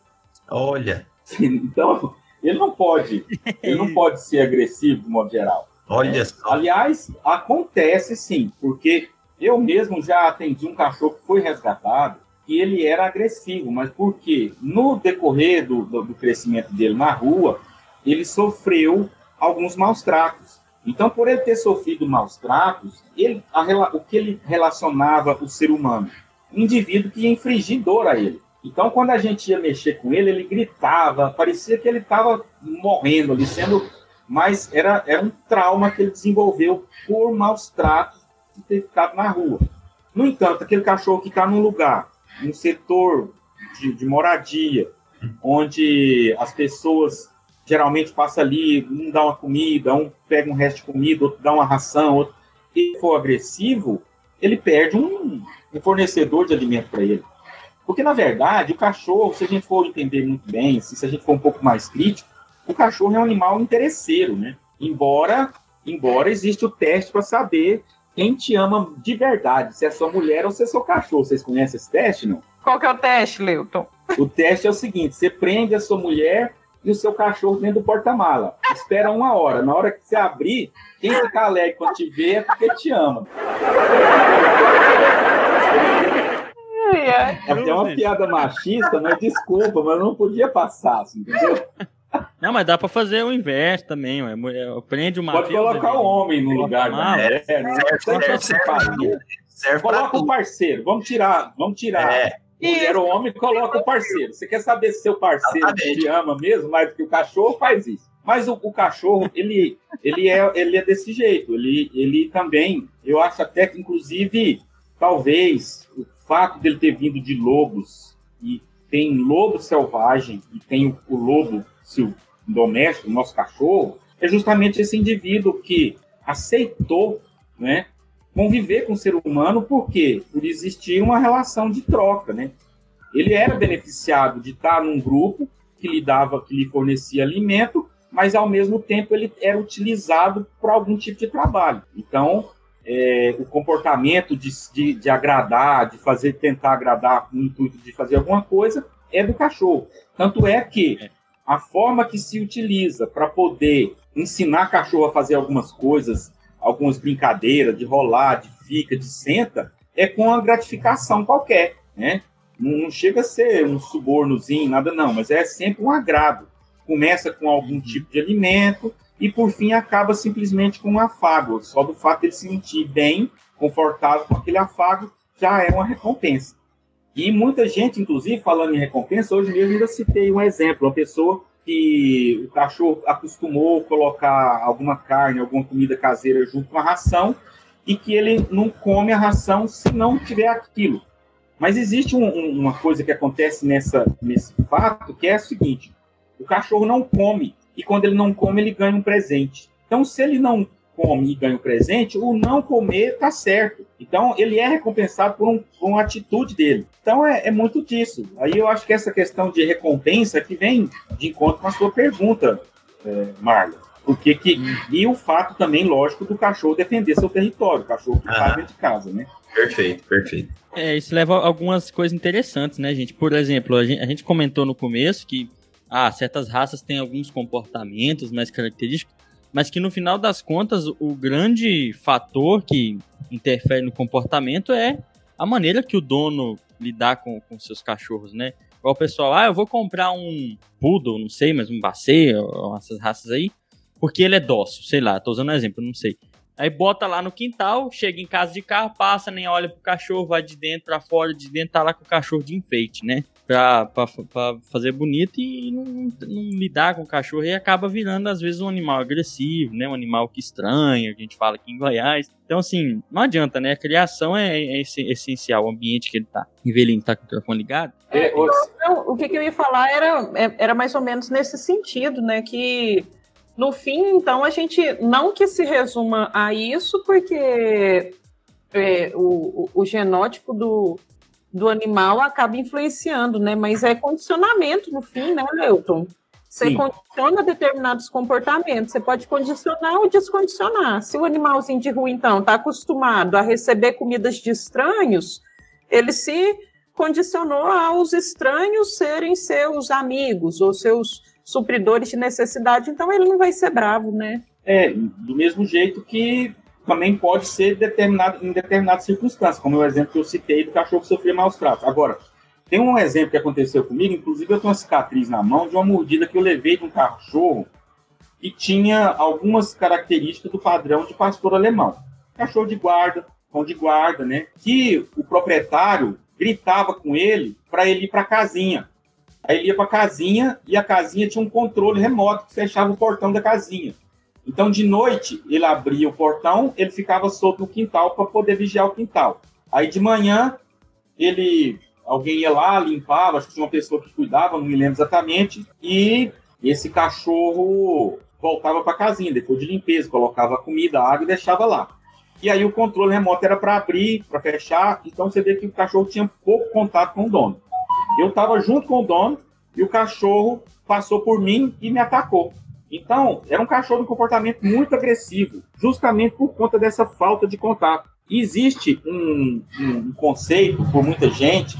olha, Então, ele não pode, ele não pode ser agressivo de modo geral. olha só. Aliás, acontece sim, porque eu mesmo já atendi um cachorro que foi resgatado e ele era agressivo, mas por quê? No decorrer do, do, do crescimento dele na rua, ele sofreu alguns maus tratos. Então, por ele ter sofrido maus tratos, ele, a o que ele relacionava o ser humano? Um indivíduo que ia infligir dor a ele. Então, quando a gente ia mexer com ele, ele gritava, parecia que ele estava morrendo ali, sendo. Mas era, era um trauma que ele desenvolveu por maus tratos de ter ficado na rua. No entanto, aquele cachorro que está num lugar, num setor de, de moradia, onde as pessoas geralmente passam ali, um dá uma comida, um pega um resto de comida, outro dá uma ração, outro. Se for agressivo, ele perde um, um fornecedor de alimento para ele. Porque, na verdade, o cachorro, se a gente for entender muito bem, se, a gente for um pouco mais crítico, o cachorro é um animal interesseiro, né? Embora, embora existe o teste para saber quem te ama de verdade, se é sua mulher ou se é seu cachorro. Vocês conhecem esse teste, não? Qual que é o teste, Leuton? O teste é o seguinte: você prende a sua mulher e o seu cachorro dentro do porta-mala. Espera uma hora. Na hora que você abrir, quem ficar alegre quando te vê é porque te ama. É até uma piada machista, mas desculpa, mas não podia passar, assim, entendeu? Não, mas dá pra fazer o inverso também, ué. Mulher- Prende uma Pode colocar o homem no lugar. né? É, não é serve, serve, serve pra Coloca o parceiro. Vamos tirar, vamos tirar. É. Mulher ou homem, coloca o parceiro. Você quer saber se seu parceiro Exatamente. te ama mesmo mais do que o cachorro, faz isso. Mas o, o cachorro, ele, ele, é, ele é desse jeito. Ele, ele também, eu acho até que, inclusive, talvez o fato dele ter vindo de lobos e tem lobo selvagem e tem o, lobo sil- doméstico, o nosso cachorro, é justamente esse indivíduo que aceitou, né, conviver com o ser humano, por quê? Por existir uma relação de troca, né? Ele era beneficiado de estar num grupo que lhe dava, que lhe fornecia alimento, mas ao mesmo tempo ele era utilizado para algum tipo de trabalho. Então, é, o comportamento de, de, de agradar, de fazer, tentar agradar com o intuito de fazer alguma coisa, é do cachorro. Tanto é que a forma que se utiliza para poder ensinar cachorro a fazer algumas coisas, algumas brincadeiras de rolar, de fica, de senta, é com a gratificação qualquer, né? Não, não chega a ser um subornozinho, nada não, mas é sempre um agrado. Começa com algum tipo de alimento e por fim acaba simplesmente com um afago. Só do fato de ele se sentir bem, confortável com aquele afago, já é uma recompensa. E muita gente, inclusive, falando em recompensa, hoje mesmo eu ainda citei um exemplo, uma pessoa que o cachorro acostumou colocar alguma carne, alguma comida caseira junto com a ração e que ele não come a ração se não tiver aquilo. Mas existe um- um- uma coisa que acontece nessa, nesse fato, que é o seguinte: o cachorro não come, e quando ele não come, ele ganha um presente. Então, se ele não come e ganha um presente, o não comer tá certo. Então, ele é recompensado por, um- por uma atitude dele. Então, é, é muito disso. Aí eu acho que essa questão de recompensa que vem de encontro com a sua pergunta, é, Marlon. Porque que, e o fato também, lógico, do cachorro defender seu território, o cachorro que está dentro de casa, né? Perfeito, perfeito. É, isso leva a algumas coisas interessantes, né, gente? Por exemplo, a gente, a gente comentou no começo que ah, certas raças têm alguns comportamentos mais característicos, mas que no final das contas o grande fator que interfere no comportamento é a maneira que o dono lidar com, com seus cachorros, né? Igual o pessoal, ah, eu vou comprar um poodle, não sei, mas um basset, essas raças aí, porque ele é dócil, sei lá, tô usando um exemplo, não sei. Aí bota lá no quintal, chega em casa de carro, passa, nem olha pro cachorro, vai de dentro pra fora, de dentro tá lá com o cachorro de enfeite, né? Pra, pra, pra fazer bonito e não, não lidar com o cachorro e acaba virando, às vezes, um animal agressivo, né? Um animal que estranha, que a gente fala aqui em Goiás. Então, assim, não adianta, né? A criação é, é esse- essencial, o ambiente que ele tá. Evelino tá com o telefone ligado? É, ô, Não, o que, que eu ia falar era, é- era mais ou menos nesse sentido, né? Que no fim, então, a gente não que se resuma a isso, porque é, o, o- o genótipo do, do animal acaba influenciando, né? Mas é condicionamento no fim, né, Leuton? Você Sim. condiciona determinados comportamentos, você pode condicionar ou descondicionar. Se o animalzinho de rua, então, está acostumado a receber comidas de estranhos, ele se condicionou aos estranhos serem seus amigos ou seus supridores de necessidade, então ele não vai ser bravo, né? É, do mesmo jeito que também pode ser determinado, em determinadas circunstâncias, como o exemplo que eu citei do cachorro que sofria maus tratos. Agora, tem um exemplo que aconteceu comigo, inclusive eu tenho uma cicatriz na mão de uma mordida que eu levei de um cachorro que tinha algumas características do padrão de pastor alemão. Cachorro de guarda, cão de guarda, né? Que o proprietário gritava com ele para ele ir para a casinha. Aí ele ia para a casinha e a casinha tinha um controle remoto que fechava o portão da casinha. Então, de noite, ele abria o portão, ele ficava solto no quintal para poder vigiar o quintal. Aí, de manhã, ele alguém ia lá, limpava, acho que tinha uma pessoa que cuidava, não me lembro exatamente, e esse cachorro voltava para a casinha, depois de limpeza, colocava comida, água e deixava lá. E aí o controle remoto era para abrir, para fechar, então você vê que o cachorro tinha pouco contato com o dono. Eu estava junto com o dono e o cachorro passou por mim e me atacou. Então, era um cachorro de comportamento muito agressivo, justamente por conta dessa falta de contato. Existe um, um- conceito por muita gente,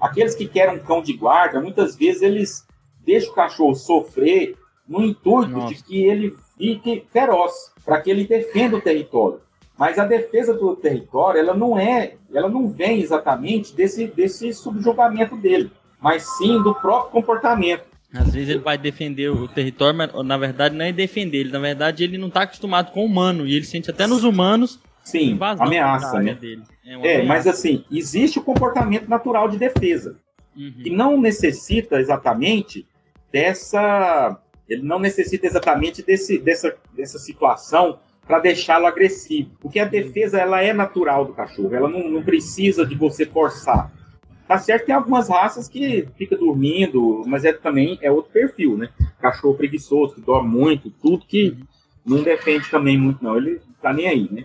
aqueles que querem um cão de guarda, muitas vezes eles deixa o cachorro sofrer no intuito Nossa. de que ele fique feroz, para que ele defenda o território. Mas a defesa do território, ela não é, ela não vem exatamente desse, desse subjugamento dele, mas sim do próprio comportamento. Às vezes ele vai defender o território, mas na verdade não é defender ele. Na verdade, ele não tá acostumado com o humano. E ele sente até nos humanos Sim, invasão ameaça, né? dele. É, É, ameaça. mas assim, existe o comportamento natural de defesa. Uhum. que não necessita exatamente dessa. Ele não necessita exatamente desse, dessa, dessa situação para deixá-lo agressivo. Porque a defesa ela é natural do cachorro, ela não, não precisa de você forçar. Tá certo, que tem algumas raças que fica dormindo, mas é também é outro perfil, né? Cachorro preguiçoso, que dorme muito, tudo que não defende também muito, não. Ele tá nem aí, né?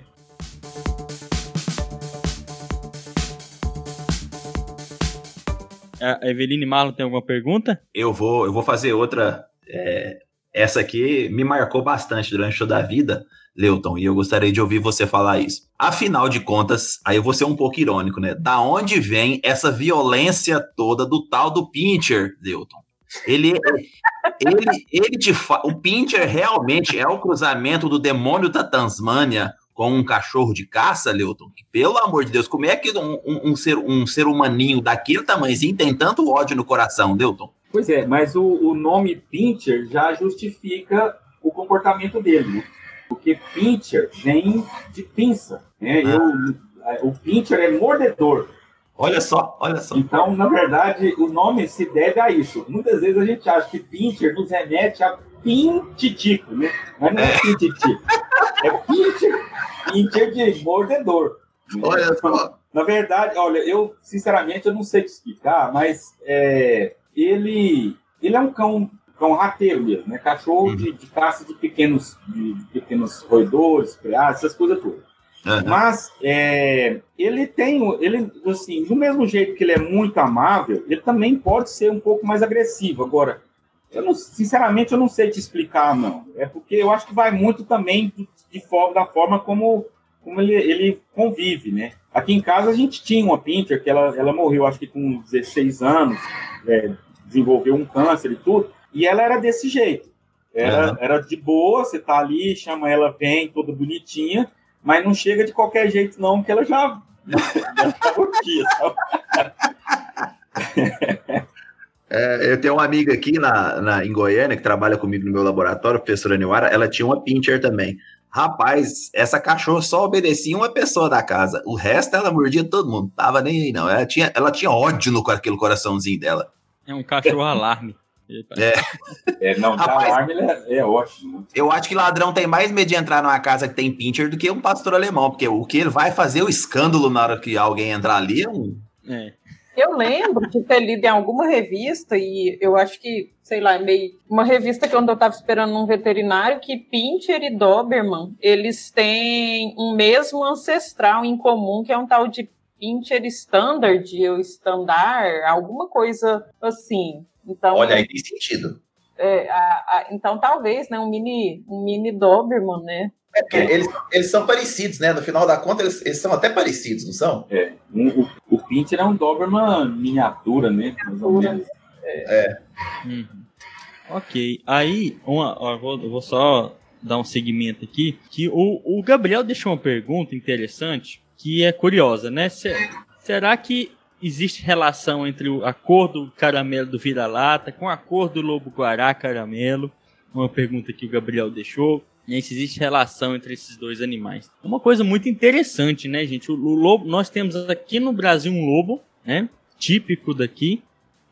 A Eveline Marlon tem alguma pergunta? Eu vou, eu vou fazer outra. é, essa aqui me marcou bastante durante toda a vida, Leuton, e eu gostaria de ouvir você falar isso. Afinal de contas, aí eu vou ser um pouco irônico, né? Da onde vem essa violência toda do tal do Pincher, Leuton? Ele, ele, ele te. O Pincher realmente é o cruzamento do demônio da Tasmânia com um cachorro de caça, Leuton? Pelo amor de Deus, como é que um, um, um ser, um ser humaninho daquele tamanhozinho tem tanto ódio no coração, Leuton? Pois é, mas o, o nome Pincher já justifica o comportamento dele, né? Porque Pincher vem de pinça, né? Eu- o Pincher é mordedor. Olha só, olha só. Então, na verdade, o nome se deve a isso. Muitas vezes a gente acha que Pincher nos remete a pintitico, né? Mas não é pintitico. É Pincher, Pincher de mordedor. Olha só. Na verdade, olha, eu sinceramente eu não sei te explicar, mas é, ele, ele é um cão, cão rateiro mesmo, né? Cachorro de, de caça de pequenos, de, de pequenos roedores, criados, essas coisas todas. Aham. Mas é, ele tem, ele assim, do mesmo jeito que ele é muito amável, ele também pode ser um pouco mais agressivo. Agora, eu não, sinceramente, eu não sei te explicar, não. É porque eu acho que vai muito também de, de forma, da forma como, como ele, ele convive, né? Aqui em casa a gente tinha uma Pinter que ela, ela morreu, acho que com 16 anos, é, desenvolveu um câncer e tudo, e ela era desse jeito. Era, Aham. era de boa, você tá ali, chama ela, vem, toda bonitinha, mas não chega de qualquer jeito, não, que ela já. É, eu tenho uma amiga aqui na, na- em Goiânia que trabalha comigo no meu laboratório, a professora Aniwara, ela tinha uma pincher também. Rapaz, essa cachorra só obedecia uma pessoa da casa. O resto ela mordia todo mundo. Tava nem aí, não. Ela tinha, ela tinha ódio no aquele coraçãozinho dela. É um cachorro alarme. É, não, de Rapaz. alarme ele é, é ótimo. Eu acho que ladrão tem mais medo de entrar numa casa que tem pincher do que um pastor alemão, porque o que ele vai fazer o escândalo na hora que alguém entrar ali é um. É. Eu lembro de ter lido em alguma revista, e eu acho que, sei lá, é meio. Uma revista que onde eu estava esperando um veterinário, que Pincher e Doberman, eles têm um mesmo ancestral em comum, que é um tal de Pincher Standard, ou Standard, alguma coisa assim. Então, Olha, aí tem sentido. é, a- a- então talvez, né, um mini, um mini Doberman, né? É porque eles, eles são parecidos, né? No final da conta, eles, eles são até parecidos, não são? É, um- o, o Pinter é um Doberman miniatura, né? Mais ou menos. Uhum. Ok, aí, uma, ó, eu vou, vou só dar um segmento aqui, que o, o Gabriel deixou uma pergunta interessante, que é curiosa, né? Se- será que existe relação entre a cor do caramelo do vira-lata com a cor do lobo-guará caramelo? Uma pergunta que o Gabriel deixou. E aí, se existe relação entre esses dois animais. Uma coisa muito interessante, né, gente? O, o lobo, nós temos aqui no Brasil um lobo, né? Típico daqui,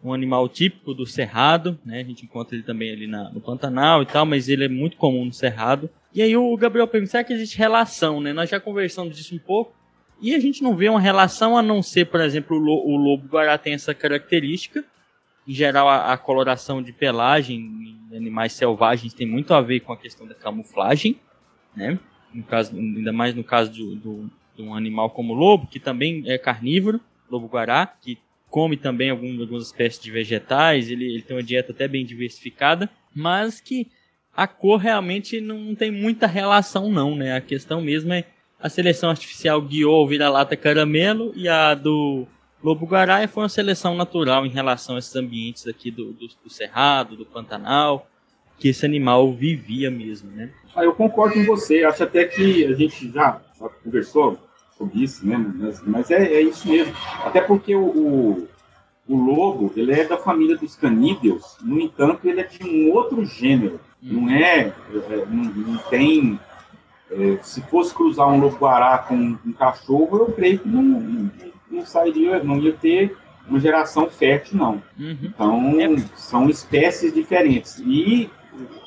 um animal típico do Cerrado, né? A gente encontra ele também ali na- no Pantanal e tal, mas ele é muito comum no Cerrado. E aí o Gabriel pergunta, será que existe relação, né? Nós já conversamos disso um pouco, e a gente não vê uma relação a não ser, por exemplo, o, lo- o lobo-guará tem essa característica. Em geral, a, a coloração de pelagem em animais selvagens tem muito a ver com a questão da camuflagem, né? No caso, ainda mais no caso de, do- de um animal como o lobo, que também é carnívoro, lobo-guará, que come também algum- algumas espécies de vegetais, ele, ele tem uma dieta até bem diversificada, mas que a cor realmente não tem muita relação não, né? A questão mesmo é a seleção artificial guiou o vira-lata caramelo e a do Lobo-Guará foi uma seleção natural em relação a esses ambientes aqui do, do, do Cerrado, do Pantanal, que esse animal vivia mesmo, né? Ah, eu concordo com você. Acho até que a gente já, já conversou sobre isso, né? Mas, mas é, é, isso mesmo. Até porque o, o, o, lobo, ele é da família dos canídeos. No entanto, ele é de um outro gênero. Hum. Não é, é não, não, tem... É, se fosse cruzar um lobo-guará com um cachorro, eu creio que não, não, não sairia, não ia ter uma geração fértil, não. Uhum. Então, é. são espécies diferentes. E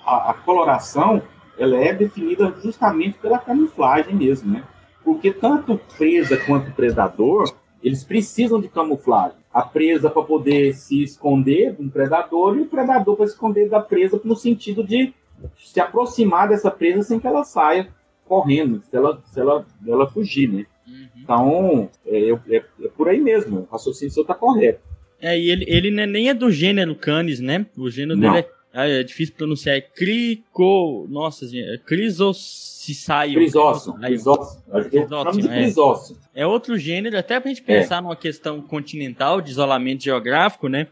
a, a, coloração ela é definida justamente pela camuflagem mesmo, né? Porque tanto presa quanto predador, eles precisam de camuflagem. A presa para poder se esconder de um predador e o predador para se esconder da presa no sentido de se aproximar dessa presa sem que ela saia correndo, se ela, se ela, ela fugir, né? Uhum. Então, é, é, é, por aí mesmo, o raciocínio seu está correto. É, e ele, ele é nem é do gênero Canis, né? O gênero Não. dele é ah, é difícil pronunciar. É crico. Nossa, gente. É. Crisócio. Crisócio. É. é outro gênero, até pra gente pensar é. numa questão continental de isolamento geográfico, né?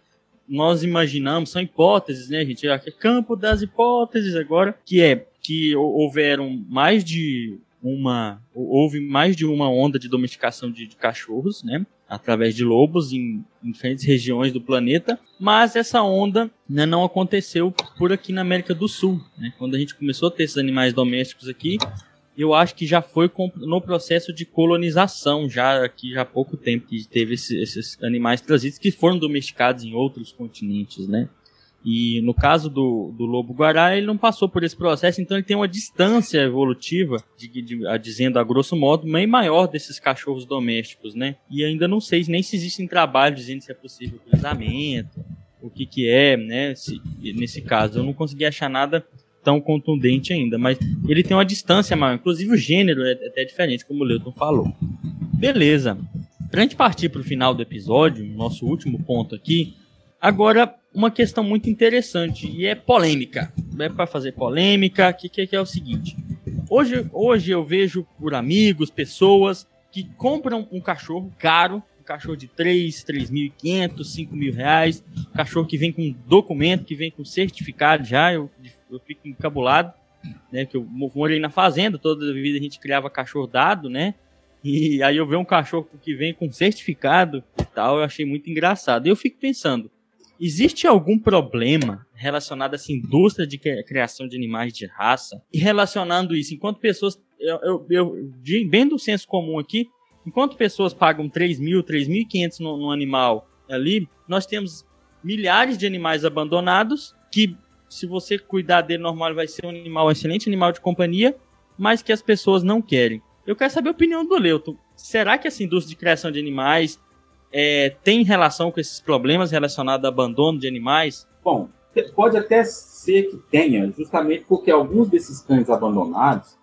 Nós imaginamos, são hipóteses, né, gente? É campo das hipóteses agora, que é que houveram mais de uma. Houve mais de uma onda de domesticação de, de cachorros, né? através de lobos em, em, diferentes regiões do planeta, mas essa onda né, não aconteceu por aqui na América do Sul. Né? Quando a gente começou a ter esses animais domésticos aqui, eu acho que já foi no processo de colonização, já aqui já há pouco tempo que teve esses, animais trazidos que foram domesticados em outros continentes, né? E no caso do, do lobo-guará, ele não passou por esse processo, então ele tem uma distância evolutiva, de, de, a, dizendo a grosso modo, bem maior desses cachorros domésticos, né? E ainda não sei nem se existem trabalhos dizendo se é possível cruzamento, o que que é, né? Se, nesse caso, eu não consegui achar nada tão contundente ainda, mas ele tem uma distância maior, inclusive o gênero é até diferente, como o Leuton falou. Beleza. Pra gente partir pro final do episódio, nosso último ponto aqui, agora uma questão muito interessante e é polêmica. É para fazer polêmica, que, que, que é o seguinte. Hoje, hoje eu vejo por amigos, pessoas que compram um cachorro caro, um cachorro de 3, 3.500, 5 mil reais, um cachorro que vem com documento, que vem com certificado já, eu, eu fico encabulado, né, que eu morei na fazenda, toda a vida a gente criava cachorro dado, né, e aí eu vejo um cachorro que vem com certificado e tal, eu achei muito engraçado. E eu fico pensando, Existe algum problema relacionado a essa indústria de criação de animais de raça? E relacionando isso, enquanto pessoas. Eu, eu, eu bem do senso comum aqui, enquanto pessoas pagam 3 mil, 3.500 no, no animal ali, nós temos milhares de animais abandonados que, se você cuidar dele normal, vai ser um animal, um excelente animal de companhia, mas que as pessoas não querem. Eu quero saber a opinião do Leuton. Será que essa indústria de criação de animais é, tem relação com esses problemas relacionados ao abandono de animais? Bom, pode até ser que tenha, justamente porque alguns desses cães abandonados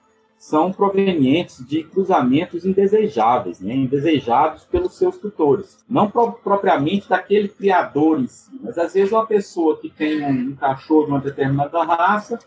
são provenientes de cruzamentos indesejáveis, né? indesejados pelos seus tutores. Não pro propriamente daquele criador em si, mas às vezes uma pessoa que tem um, um cachorro de uma determinada raça,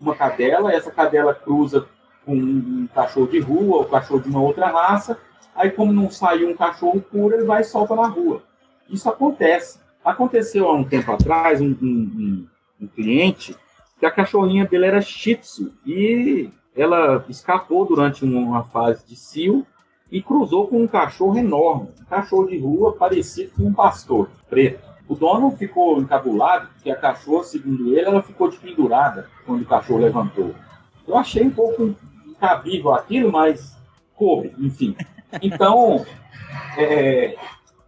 uma cadela, essa cadela cruza com um cachorro de rua ou cachorro de uma outra raça, Aí, como não saiu um cachorro puro, ele vai e solta na rua. Isso acontece. Aconteceu há um tempo atrás, um, um, um cliente, que a cachorrinha dele era shih tzu, e ela escapou durante uma fase de cio e cruzou com um cachorro enorme, um cachorro de rua parecido com um pastor preto. O dono ficou encabulado, porque a cachorra, segundo ele, ela ficou pendurada quando o cachorro levantou. Eu achei um pouco incabível aquilo, mas coube, enfim. Então, é,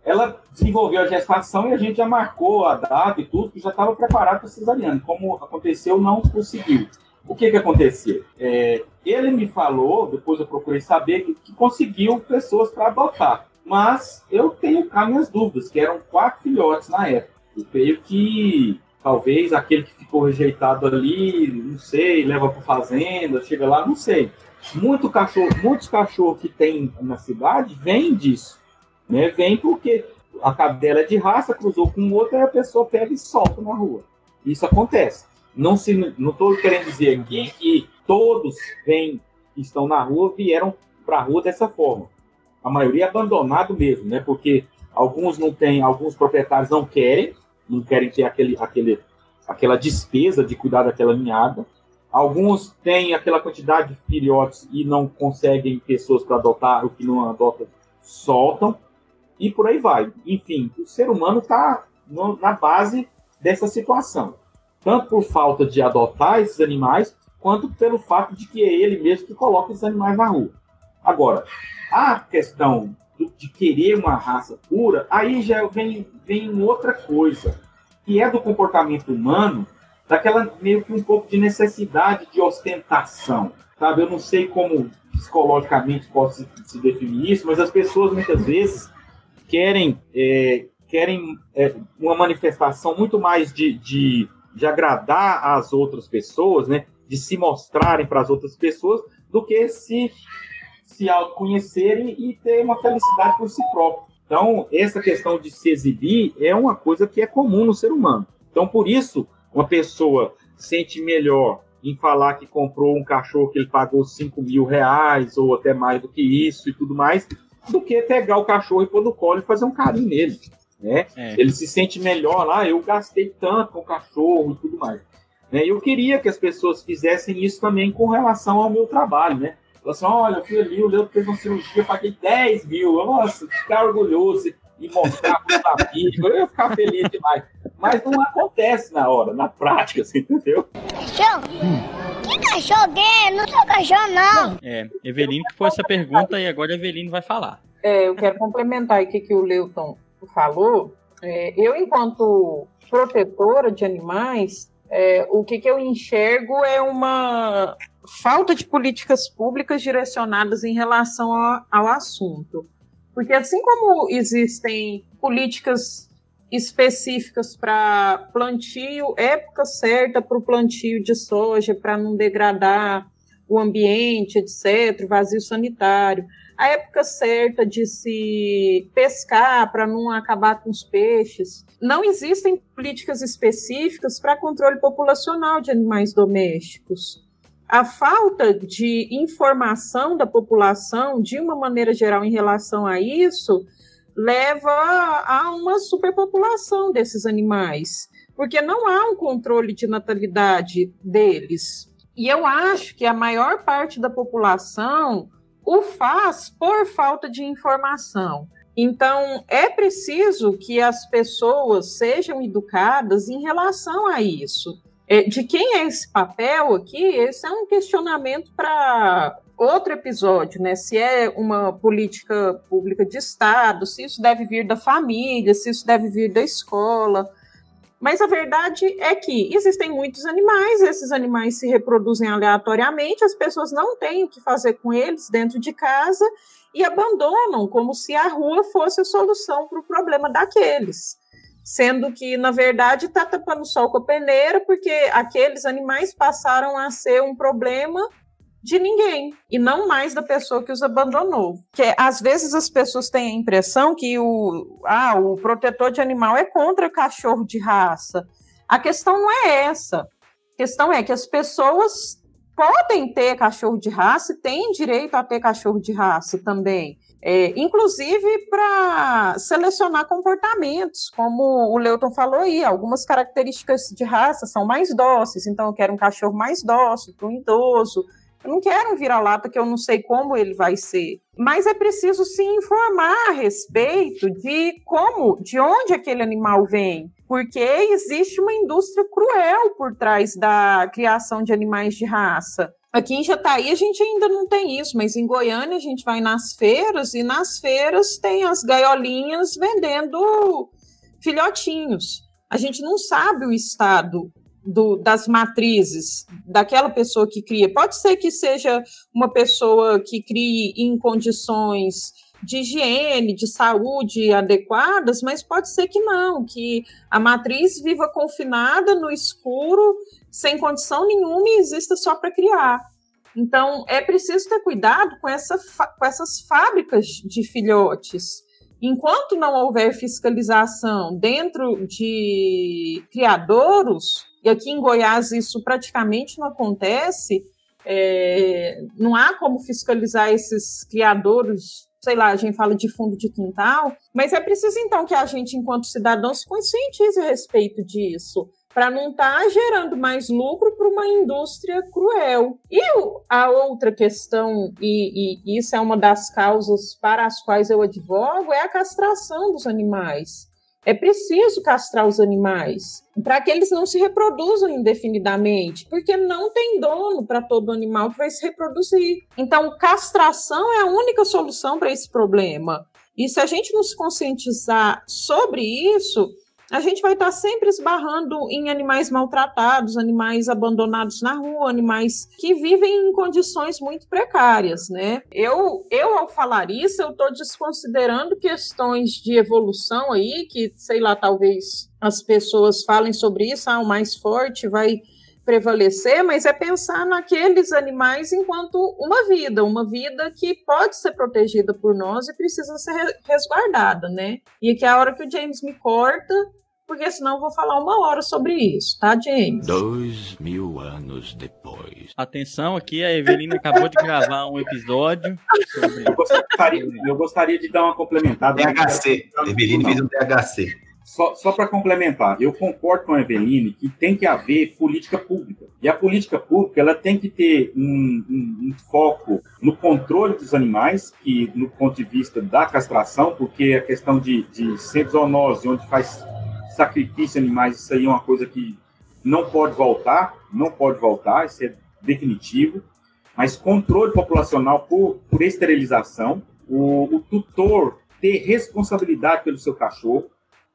ela desenvolveu a gestação e a gente já marcou a data e tudo, que já estava preparado para cesariana. Como aconteceu, não conseguiu. O que, que aconteceu? É, ele me falou, depois eu procurei saber, que, que conseguiu pessoas para adotar. Mas eu tenho cá minhas dúvidas, que eram quatro filhotes na época. Eu creio que talvez aquele que ficou rejeitado ali, não sei, leva para fazenda, chega lá, não sei. Muito cachorro, muitos cachorros que tem na cidade vêm disso. Né? Vem porque a cadela é de raça, cruzou com outra e a pessoa pega e solta na rua. Isso acontece. Não estou querendo dizer aqui que todos vêm, estão na rua, vieram para a rua dessa forma. a maioria é abandonado mesmo, né? Porque alguns não têm, alguns proprietários não querem, não querem ter aquele, aquele, aquela despesa de cuidar daquela ninhada. Alguns têm aquela quantidade de filhotes e não conseguem pessoas para adotar, o que não adotam, soltam, e por aí vai. Enfim, o ser humano está na base dessa situação. Tanto por falta de adotar esses animais, quanto pelo fato de que é ele mesmo que coloca esses animais na rua. Agora, a questão de querer uma raça pura, aí já vem, vem outra coisa, que é do comportamento humano, daquela meio que um pouco de necessidade de ostentação, sabe? Eu não sei como psicologicamente posso se, se definir isso, mas as pessoas muitas vezes querem é, querem é, uma manifestação muito mais de, de, de agradar as outras pessoas, né? De se mostrarem para as outras pessoas, do que se se autoconhecerem e ter uma felicidade por si próprio. Então, essa questão de se exibir é uma coisa que é comum no ser humano. Então, por isso, uma pessoa sente melhor em falar que comprou um cachorro que ele pagou 5 mil reais ou até mais do que isso e tudo mais, do que pegar o cachorro e pôr no colo e fazer um carinho nele. Né? É. Ele se sente melhor lá, ah, eu gastei tanto com o cachorro e tudo mais. Né? Eu queria que as pessoas fizessem isso também com relação ao meu trabalho, né? Falou assim, olha, eu fui ali, o Leandro fez uma cirurgia, paguei 10 mil. Nossa, ficar orgulhoso e mostrar para o eu ia ficar feliz demais. Mas não acontece na hora, na prática, assim, entendeu? Cachorro? Que cachorro é? Não sou cachorro, não. É, Evelino que foi essa pergunta e agora Evelino vai falar. É, eu quero complementar o que, que o Leuton falou. É, eu, enquanto protetora de animais, é, o que, que eu enxergo é uma falta de políticas públicas direcionadas em relação ao, ao assunto. Porque assim como existem políticas específicas para plantio, época certa para o plantio de soja, para não degradar o ambiente, etc., vazio sanitário, a época certa de se pescar para não acabar com os peixes. Não existem políticas específicas para controle populacional de animais domésticos a falta de informação da população, de uma maneira geral, em relação a isso, leva a uma superpopulação desses animais, porque não há um controle de natalidade deles. E eu acho que a maior parte da população o faz por falta de informação. Então, é preciso que as pessoas sejam educadas em relação a isso. É, de quem é esse papel aqui? Esse é um questionamento para outro episódio, né? Se é uma política pública de Estado, se isso deve vir da família, se isso deve vir da escola. Mas a verdade é que existem muitos animais, esses animais se reproduzem aleatoriamente, as pessoas não têm o que fazer com eles dentro de casa e abandonam como se a rua fosse a solução para o problema daqueles. Sendo que, na verdade, está tapando o sol com a peneira, porque aqueles animais passaram a ser um problema de ninguém e não mais da pessoa que os abandonou. Que às vezes as pessoas têm a impressão que o, ah, o protetor de animal é contra cachorro de raça. A questão não é essa. A questão é que as pessoas podem ter cachorro de raça e têm direito a ter cachorro de raça também. É, inclusive para selecionar comportamentos, como o Leuton falou aí, algumas características de raça são mais dóceis, então eu quero um cachorro mais dócil para um idoso. Eu não quero um vira-lata que eu não sei como ele vai ser. Mas é preciso se informar a respeito de como, de onde aquele animal vem. Porque existe uma indústria cruel por trás da criação de animais de raça. Aqui em Jataí a gente ainda não tem isso, mas em Goiânia a gente vai nas feiras e nas feiras tem as gaiolinhas vendendo filhotinhos. A gente não sabe o estado do, das matrizes daquela pessoa que cria. Pode ser que seja uma pessoa que crie em condições de higiene, de saúde adequadas, mas pode ser que não, que a matriz viva confinada no escuro sem condição nenhuma e exista só para criar. Então, é preciso ter cuidado com, essa, com essas fábricas de filhotes. Enquanto não houver fiscalização dentro de criadouros, e aqui em Goiás isso praticamente não acontece, é, não há como fiscalizar esses criadouros sei lá, a gente fala de fundo de quintal, mas é preciso então que a gente, enquanto cidadão, se conscientize a respeito disso para não estar tá gerando mais lucro para uma indústria cruel. E a outra questão, e, e isso é uma das causas para as quais eu advogo, é a castração dos animais. É preciso castrar os animais para que eles não se reproduzam indefinidamente, porque não tem dono para todo animal que vai se reproduzir. Então, castração é a única solução para esse problema. E se a gente não se conscientizar sobre isso, a gente vai estar sempre esbarrando em animais maltratados, animais abandonados na rua, animais que vivem em condições muito precárias, né? Eu, eu ao falar isso, eu estou desconsiderando questões de evolução aí, que, sei lá, talvez as pessoas falem sobre isso, ah, o mais forte vai prevalecer, mas é pensar naqueles animais enquanto uma vida, uma vida que pode ser protegida por nós e precisa ser resguardada, né? E que é a hora que o James me corta, porque senão eu vou falar uma hora sobre isso, tá, James? Dois mil anos depois. Atenção, aqui a Evelina acabou de gravar um episódio sobre. Eu gostaria, eu gostaria de dar uma complementada. DHC. Eveline fez um DHC. Só, só para complementar, eu concordo com a Eveline que tem que haver política pública. E a política pública ela tem que ter um, um, um, foco no controle dos animais, que no ponto de vista da castração, porque a questão de, de centros zoonose, onde faz sacrifício de animais, isso aí é uma coisa que não pode voltar, não pode voltar, isso é definitivo. Mas controle populacional por, por esterilização, o, o tutor ter responsabilidade pelo seu cachorro,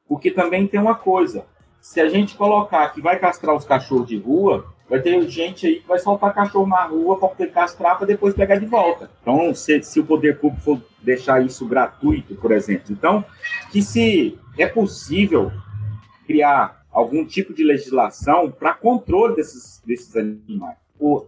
porque também tem uma coisa: se a gente colocar que vai castrar os cachorros de rua, vai ter gente aí que vai soltar cachorro na rua para poder castrar para depois pegar de volta. Então, se, se o poder público for deixar isso gratuito, por exemplo, então que se é possível criar algum tipo de legislação para controle desses, desses animais,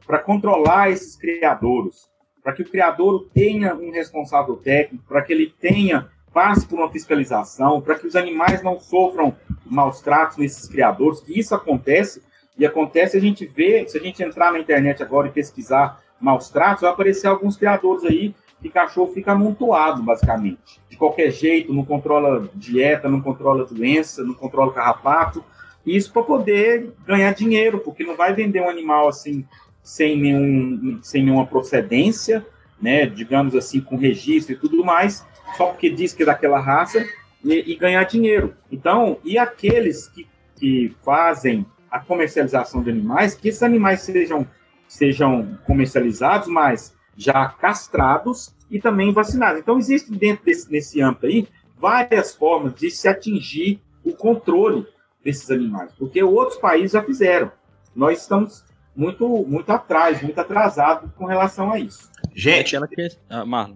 para controlar esses criadouros, para que o criador tenha um responsável técnico, para que ele tenha passe por uma fiscalização, para que os animais não sofram maus tratos nesses criadores, que isso acontece, e acontece, a gente vê, se a gente entrar na internet agora e pesquisar maus tratos, vai aparecer alguns criadores aí que cachorro fica amontoado, basicamente. De qualquer jeito, não controla dieta, não controla doença, não controla carrapato. Isso para poder ganhar dinheiro, porque não vai vender um animal assim sem, nenhum, sem nenhuma procedência, né, digamos assim, com registro e tudo mais, só porque diz que é daquela raça e, e ganhar dinheiro. Então, e aqueles que, que fazem a comercialização de animais, que esses animais sejam, sejam comercializados, mas já castrados e também vacinados. Então, existe dentro desse nesse âmbito aí várias formas de se atingir o controle desses animais, porque outros países já fizeram. Nós estamos muito, muito atrás, muito atrasado com relação a isso. Gente, ah,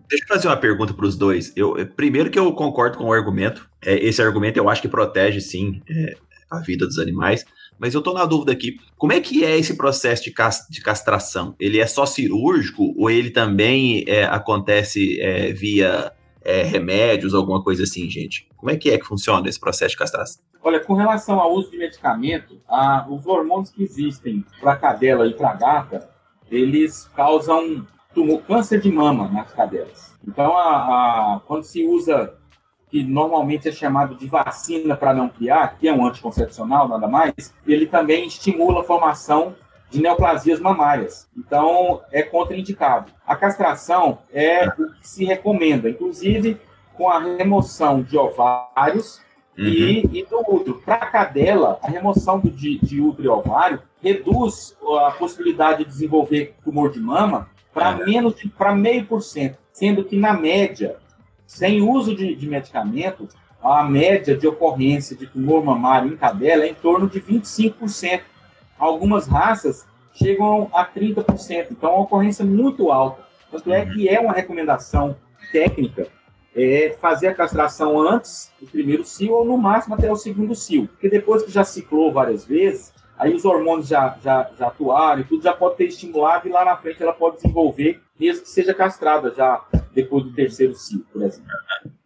deixa eu fazer uma pergunta para os dois. Eu, primeiro que eu concordo com o argumento. É, esse argumento eu acho que protege, sim, é, a vida dos animais. Mas eu tô na dúvida aqui, como é que é esse processo de, de castração? Ele é só cirúrgico ou ele também é, acontece é, via é, remédios, alguma coisa assim, gente? Como é que é que funciona esse processo de castração? Olha, com relação ao uso de medicamento, a, os hormônios que existem para cadela e para gata, eles causam tumor, câncer de mama nas cadelas. Então, a, a, quando se usa que normalmente é chamado de vacina para não criar, que é um anticoncepcional, nada mais, ele também estimula a formação de neoplasias mamárias. Então, é contraindicado. A castração é o que se recomenda, inclusive com a remoção de ovários uhum. e, e, do útero. Para a cadela, a remoção do, de, de útero e ovário reduz a possibilidade de desenvolver tumor de mama para uhum. menos de para meio por cento, sendo que na média sem uso de, de medicamento, a média de ocorrência de tumor mamário em cadela é em torno de 25%. Algumas raças chegam a 30%, então é uma ocorrência muito alta. Tanto é que é uma recomendação técnica é fazer a castração antes do primeiro cio ou no máximo até o segundo cio, porque depois que já ciclou várias vezes, aí os hormônios já, já, já atuaram e tudo já pode ter estimulado e lá na frente ela pode desenvolver, mesmo que seja castrada já depois do terceiro ciclo, por exemplo.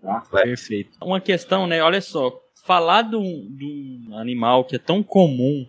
Tá? Perfeito. Uma questão, né? Olha só, falar de um animal que é tão comum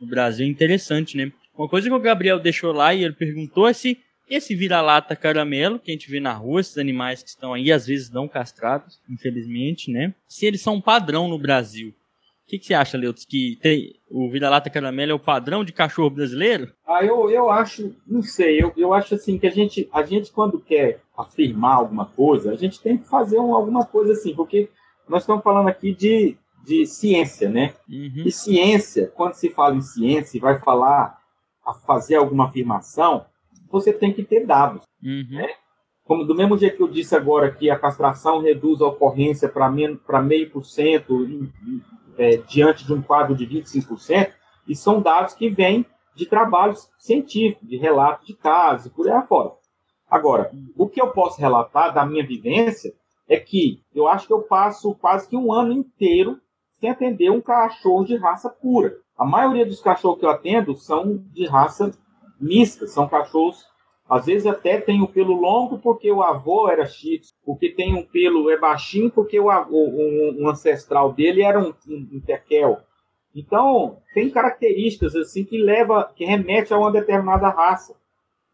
no Brasil é interessante, né? Uma coisa que o Gabriel deixou lá e ele perguntou é se esse vira-lata caramelo que a gente vê na rua, esses animais que estão aí, às vezes não castrados, infelizmente, né? Se eles são padrão no Brasil. O que, que você acha, Leutos, que tem, o vira-lata caramelo é o padrão de cachorro brasileiro? Ah, eu, eu acho, não sei, eu, eu acho assim que a gente, a gente quando quer afirmar alguma coisa, a gente tem que fazer um, alguma coisa assim, porque nós estamos falando aqui de, de ciência, né? Uhum. E ciência, quando se fala em ciência e vai falar, a fazer alguma afirmação, você tem que ter dados. Uhum. Como do mesmo jeito que eu disse agora que a castração reduz a ocorrência para meio por cento é, diante de um quadro de 25%, e são dados que vêm de trabalhos científicos, de relatos de casos, por aí afora. Agora, o que eu posso relatar da minha vivência é que eu acho que eu passo quase que um ano inteiro sem atender um cachorro de raça pura. A maioria dos cachorros que eu atendo são de raça mista, são cachorros, às vezes até tem o pelo longo porque o avô era X, porque tem um pelo é baixinho porque o, o, um ancestral dele era um, um, um tequel. Então, tem características assim que leva, que remete a uma determinada raça.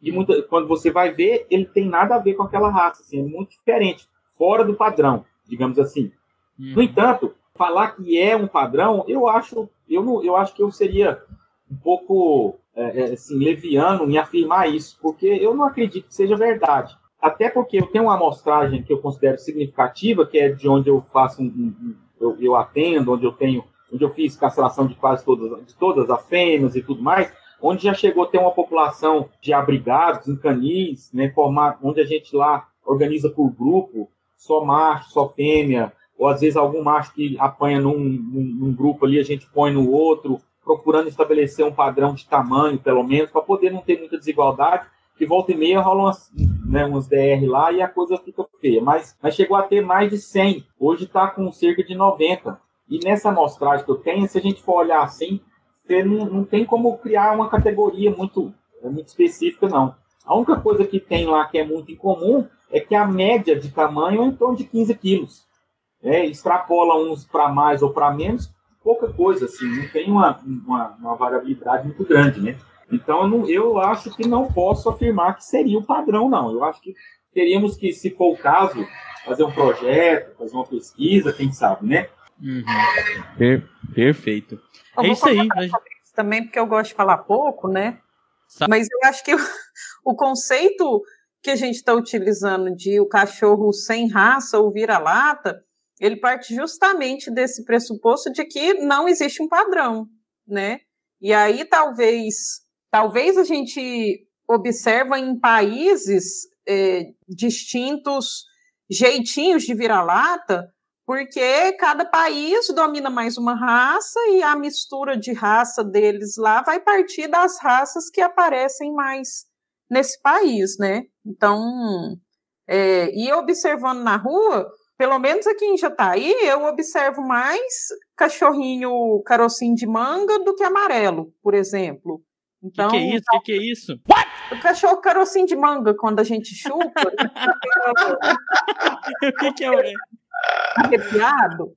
E muita, quando você vai ver, ele tem nada a ver com aquela raça, assim, é muito diferente, fora do padrão, digamos assim. Uhum. No entanto, falar que é um padrão, eu acho, eu não, eu acho que eu seria um pouco é, assim, leviano em afirmar isso, porque eu não acredito que seja verdade. Até porque eu tenho uma amostragem que eu considero significativa, que é de onde eu faço um, um eu, eu, atendo, onde eu tenho, onde eu fiz castração de quase todas, de todas as fêmeas e tudo mais, onde já chegou a ter uma população de abrigados em canis, né, formar, onde a gente lá organiza por grupo, só macho, só fêmea, ou às vezes algum macho que apanha num, num, num grupo ali, a gente põe no outro, procurando estabelecer um padrão de tamanho, pelo menos, para poder não ter muita desigualdade, que volta e meia rolam umas, né, DR lá e a coisa fica feia. Mas, mas chegou a ter mais de 100, hoje está com cerca de 90. E nessa amostragem que eu tenho, se a gente for olhar assim, não, não tem como criar uma categoria muito, muito específica, não. A única coisa que tem lá que é muito incomum é que a média de tamanho é em torno de 15 quilos. É, extrapola uns para mais ou para menos, pouca coisa, assim, não tem uma, uma, uma variabilidade muito grande, né? Então, eu, não, eu acho que não posso afirmar que seria o padrão, não. Eu acho que teríamos que, se for o caso, fazer um projeto, fazer uma pesquisa, quem sabe, né? Uhum. Per perfeito. Eu é isso aí. Mas... Também porque eu gosto de falar pouco, né? Sabe? Mas eu acho que o, o conceito que a gente está utilizando de o cachorro sem raça ou vira-lata, ele parte justamente desse pressuposto de que não existe um padrão, né? E aí talvez, talvez a gente observa em países é, distintos jeitinhos de vira-lata, porque cada país domina mais uma raça e a mistura de raça deles lá vai partir das raças que aparecem mais nesse país, né? Então, é, e observando na rua, pelo menos aqui em Jataí, eu observo mais cachorrinho carocinho de manga do que amarelo, por exemplo. Então, que, que é isso? Que que é isso? What? O cachorro carocinho de manga, quando a gente chupa. o que, que é? Arrepiado.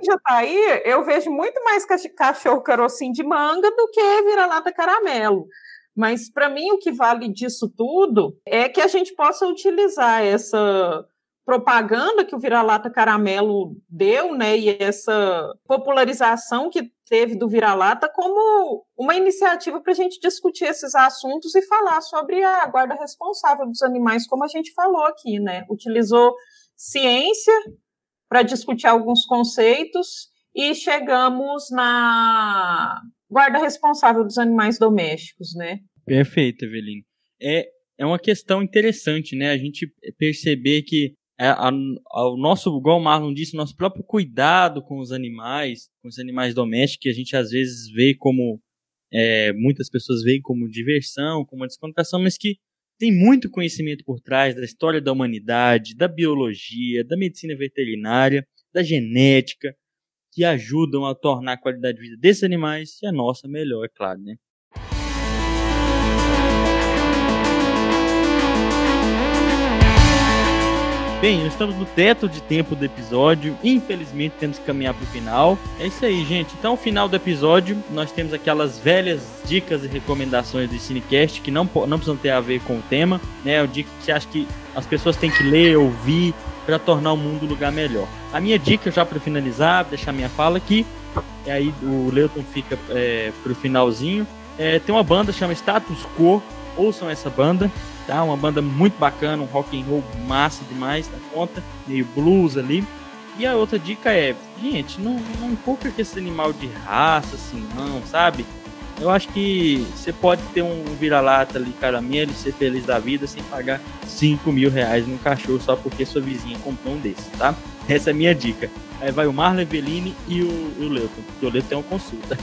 Em Jataí, eu vejo muito mais cachorro carocinho de manga do que vira-lata caramelo. Mas para mim o que vale disso tudo é que a gente possa utilizar essa propaganda que o vira-lata caramelo deu, né, e essa popularização que teve do vira-lata como uma iniciativa para a gente discutir esses assuntos e falar sobre a guarda responsável dos animais, como a gente falou aqui, né? Utilizou ciência para discutir alguns conceitos e chegamos na guarda responsável dos animais domésticos, né? Perfeito, Evelyn. É, é uma questão interessante, né? A gente perceber que é, a, nosso, igual o Marlon disse, nosso próprio cuidado com os animais, com os animais domésticos, que a gente às vezes vê como, é, muitas pessoas veem como diversão, como uma descontração, mas que tem muito conhecimento por trás da história da humanidade, da biologia, da medicina veterinária, da genética, que ajudam a tornar a qualidade de vida desses animais e a nossa melhor, é claro, né? Bem, estamos no teto de tempo do episódio. Infelizmente temos que caminhar para o final. É isso aí, gente. Então, final do episódio, nós temos aquelas velhas dicas e recomendações do Cinecast que não, não precisam ter a ver com o tema, né? O dica que você acha que as pessoas têm que ler, ouvir para tornar o mundo um lugar melhor. A minha dica, já para finalizar, deixar minha fala aqui, e aí o Leuton fica é, pro finalzinho. É, tem uma banda chama Status Quo, ouçam essa banda, tá? Uma banda muito bacana, um rock and roll massa demais da conta, meio blues ali. E a outra dica é, gente, não, não pouca com esse animal de raça, assim, não, sabe? Eu acho que você pode ter um vira-lata ali, caramelo, ser feliz da vida sem pagar 5 mil reais num cachorro só porque sua vizinha comprou um desse, tá? Essa é a minha dica. Aí vai o Marlon Eveline e o, o Leuton, porque o Leuton tem uma consulta.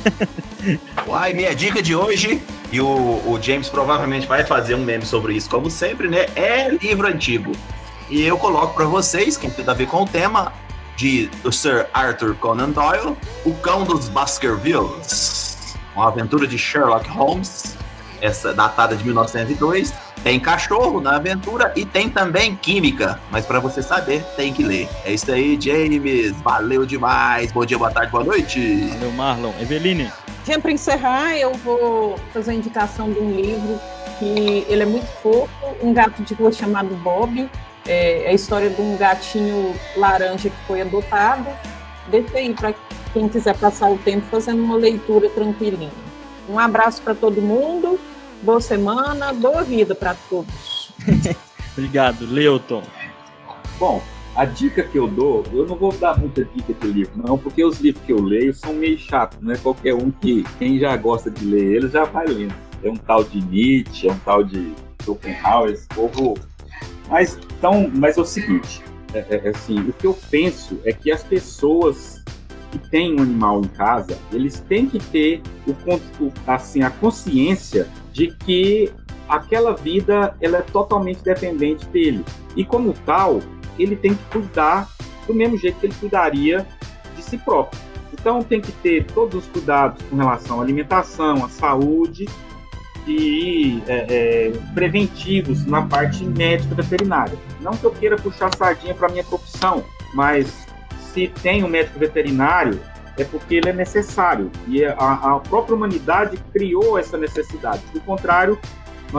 Uai, minha dica de hoje, e o, o James provavelmente vai fazer um meme sobre isso, como sempre, né? É livro antigo. E eu coloco para vocês, que tem a ver com o tema, de Sir Arthur Conan Doyle, O Cão dos Baskervilles. Uma aventura de Sherlock Holmes, essa datada de 1902 tem cachorro na aventura e tem também química. Mas para você saber, tem que ler. É isso aí, James. Valeu demais. Bom dia, boa tarde, boa noite. Valeu, Marlon. Eveline. Gente, para encerrar, eu vou fazer a indicação de um livro que ele é muito fofo, um gato de rua chamado Bob. É, é a história de um gatinho laranja que foi adotado. Deixa aí para quem quiser passar o tempo fazendo uma leitura tranquilinha. Um abraço para todo mundo boa semana, boa vida para todos. Obrigado, Leuton. Bom, a dica que eu dou, eu não vou dar muita dica de livro, não, porque os livros que eu leio são meio chatos, não é qualquer um que quem já gosta de ler eles já vai lendo. É um tal de Nietzsche, é um tal de Schopenhauer, esse povo. Mas, então, mas é o seguinte, é, é, assim, o que eu penso é que as pessoas que têm um animal em casa, eles têm que ter o, assim, a consciência de que aquela vida ela é totalmente dependente dele. E como tal, ele tem que cuidar do mesmo jeito que ele cuidaria de si próprio. Então tem que ter todos os cuidados com relação à alimentação, à saúde e é, é, preventivos na parte médica veterinária. Não que eu queira puxar sardinha para minha profissão, mas se tem um médico veterinário, é porque ele é necessário. E a, a própria humanidade criou essa necessidade. Do contrário,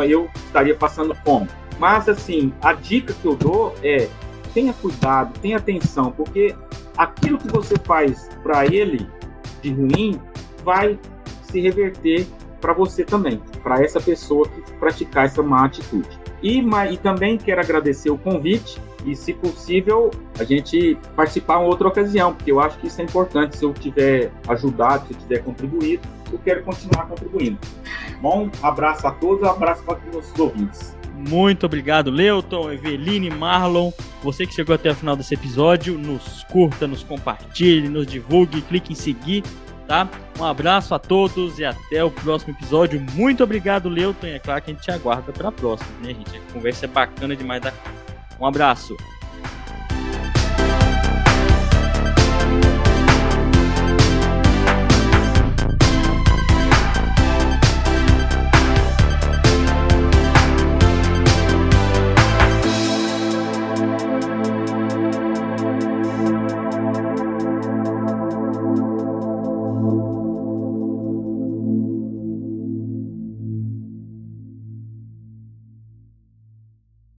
eu estaria passando fome. Mas, assim, a dica que eu dou é tenha cuidado, tenha atenção, porque aquilo que você faz para ele de ruim vai se reverter para você também, para essa pessoa que praticar essa má atitude. E, e também quero agradecer o convite e, se possível, a gente participar em outra ocasião, porque eu acho que isso é importante. Se eu tiver ajudado, se eu tiver contribuído, eu quero continuar contribuindo. Bom, abraço a todos, abraço para os ouvintes. Muito obrigado, Leuton, Eveline, Marlon. Você que chegou até o final desse episódio, nos curta, nos compartilhe, nos divulgue, clique em seguir, tá? Um abraço a todos e até o próximo episódio. Muito obrigado, Leuton. E é claro que a gente te aguarda para a próxima, né, gente? A conversa é bacana demais da um abraço.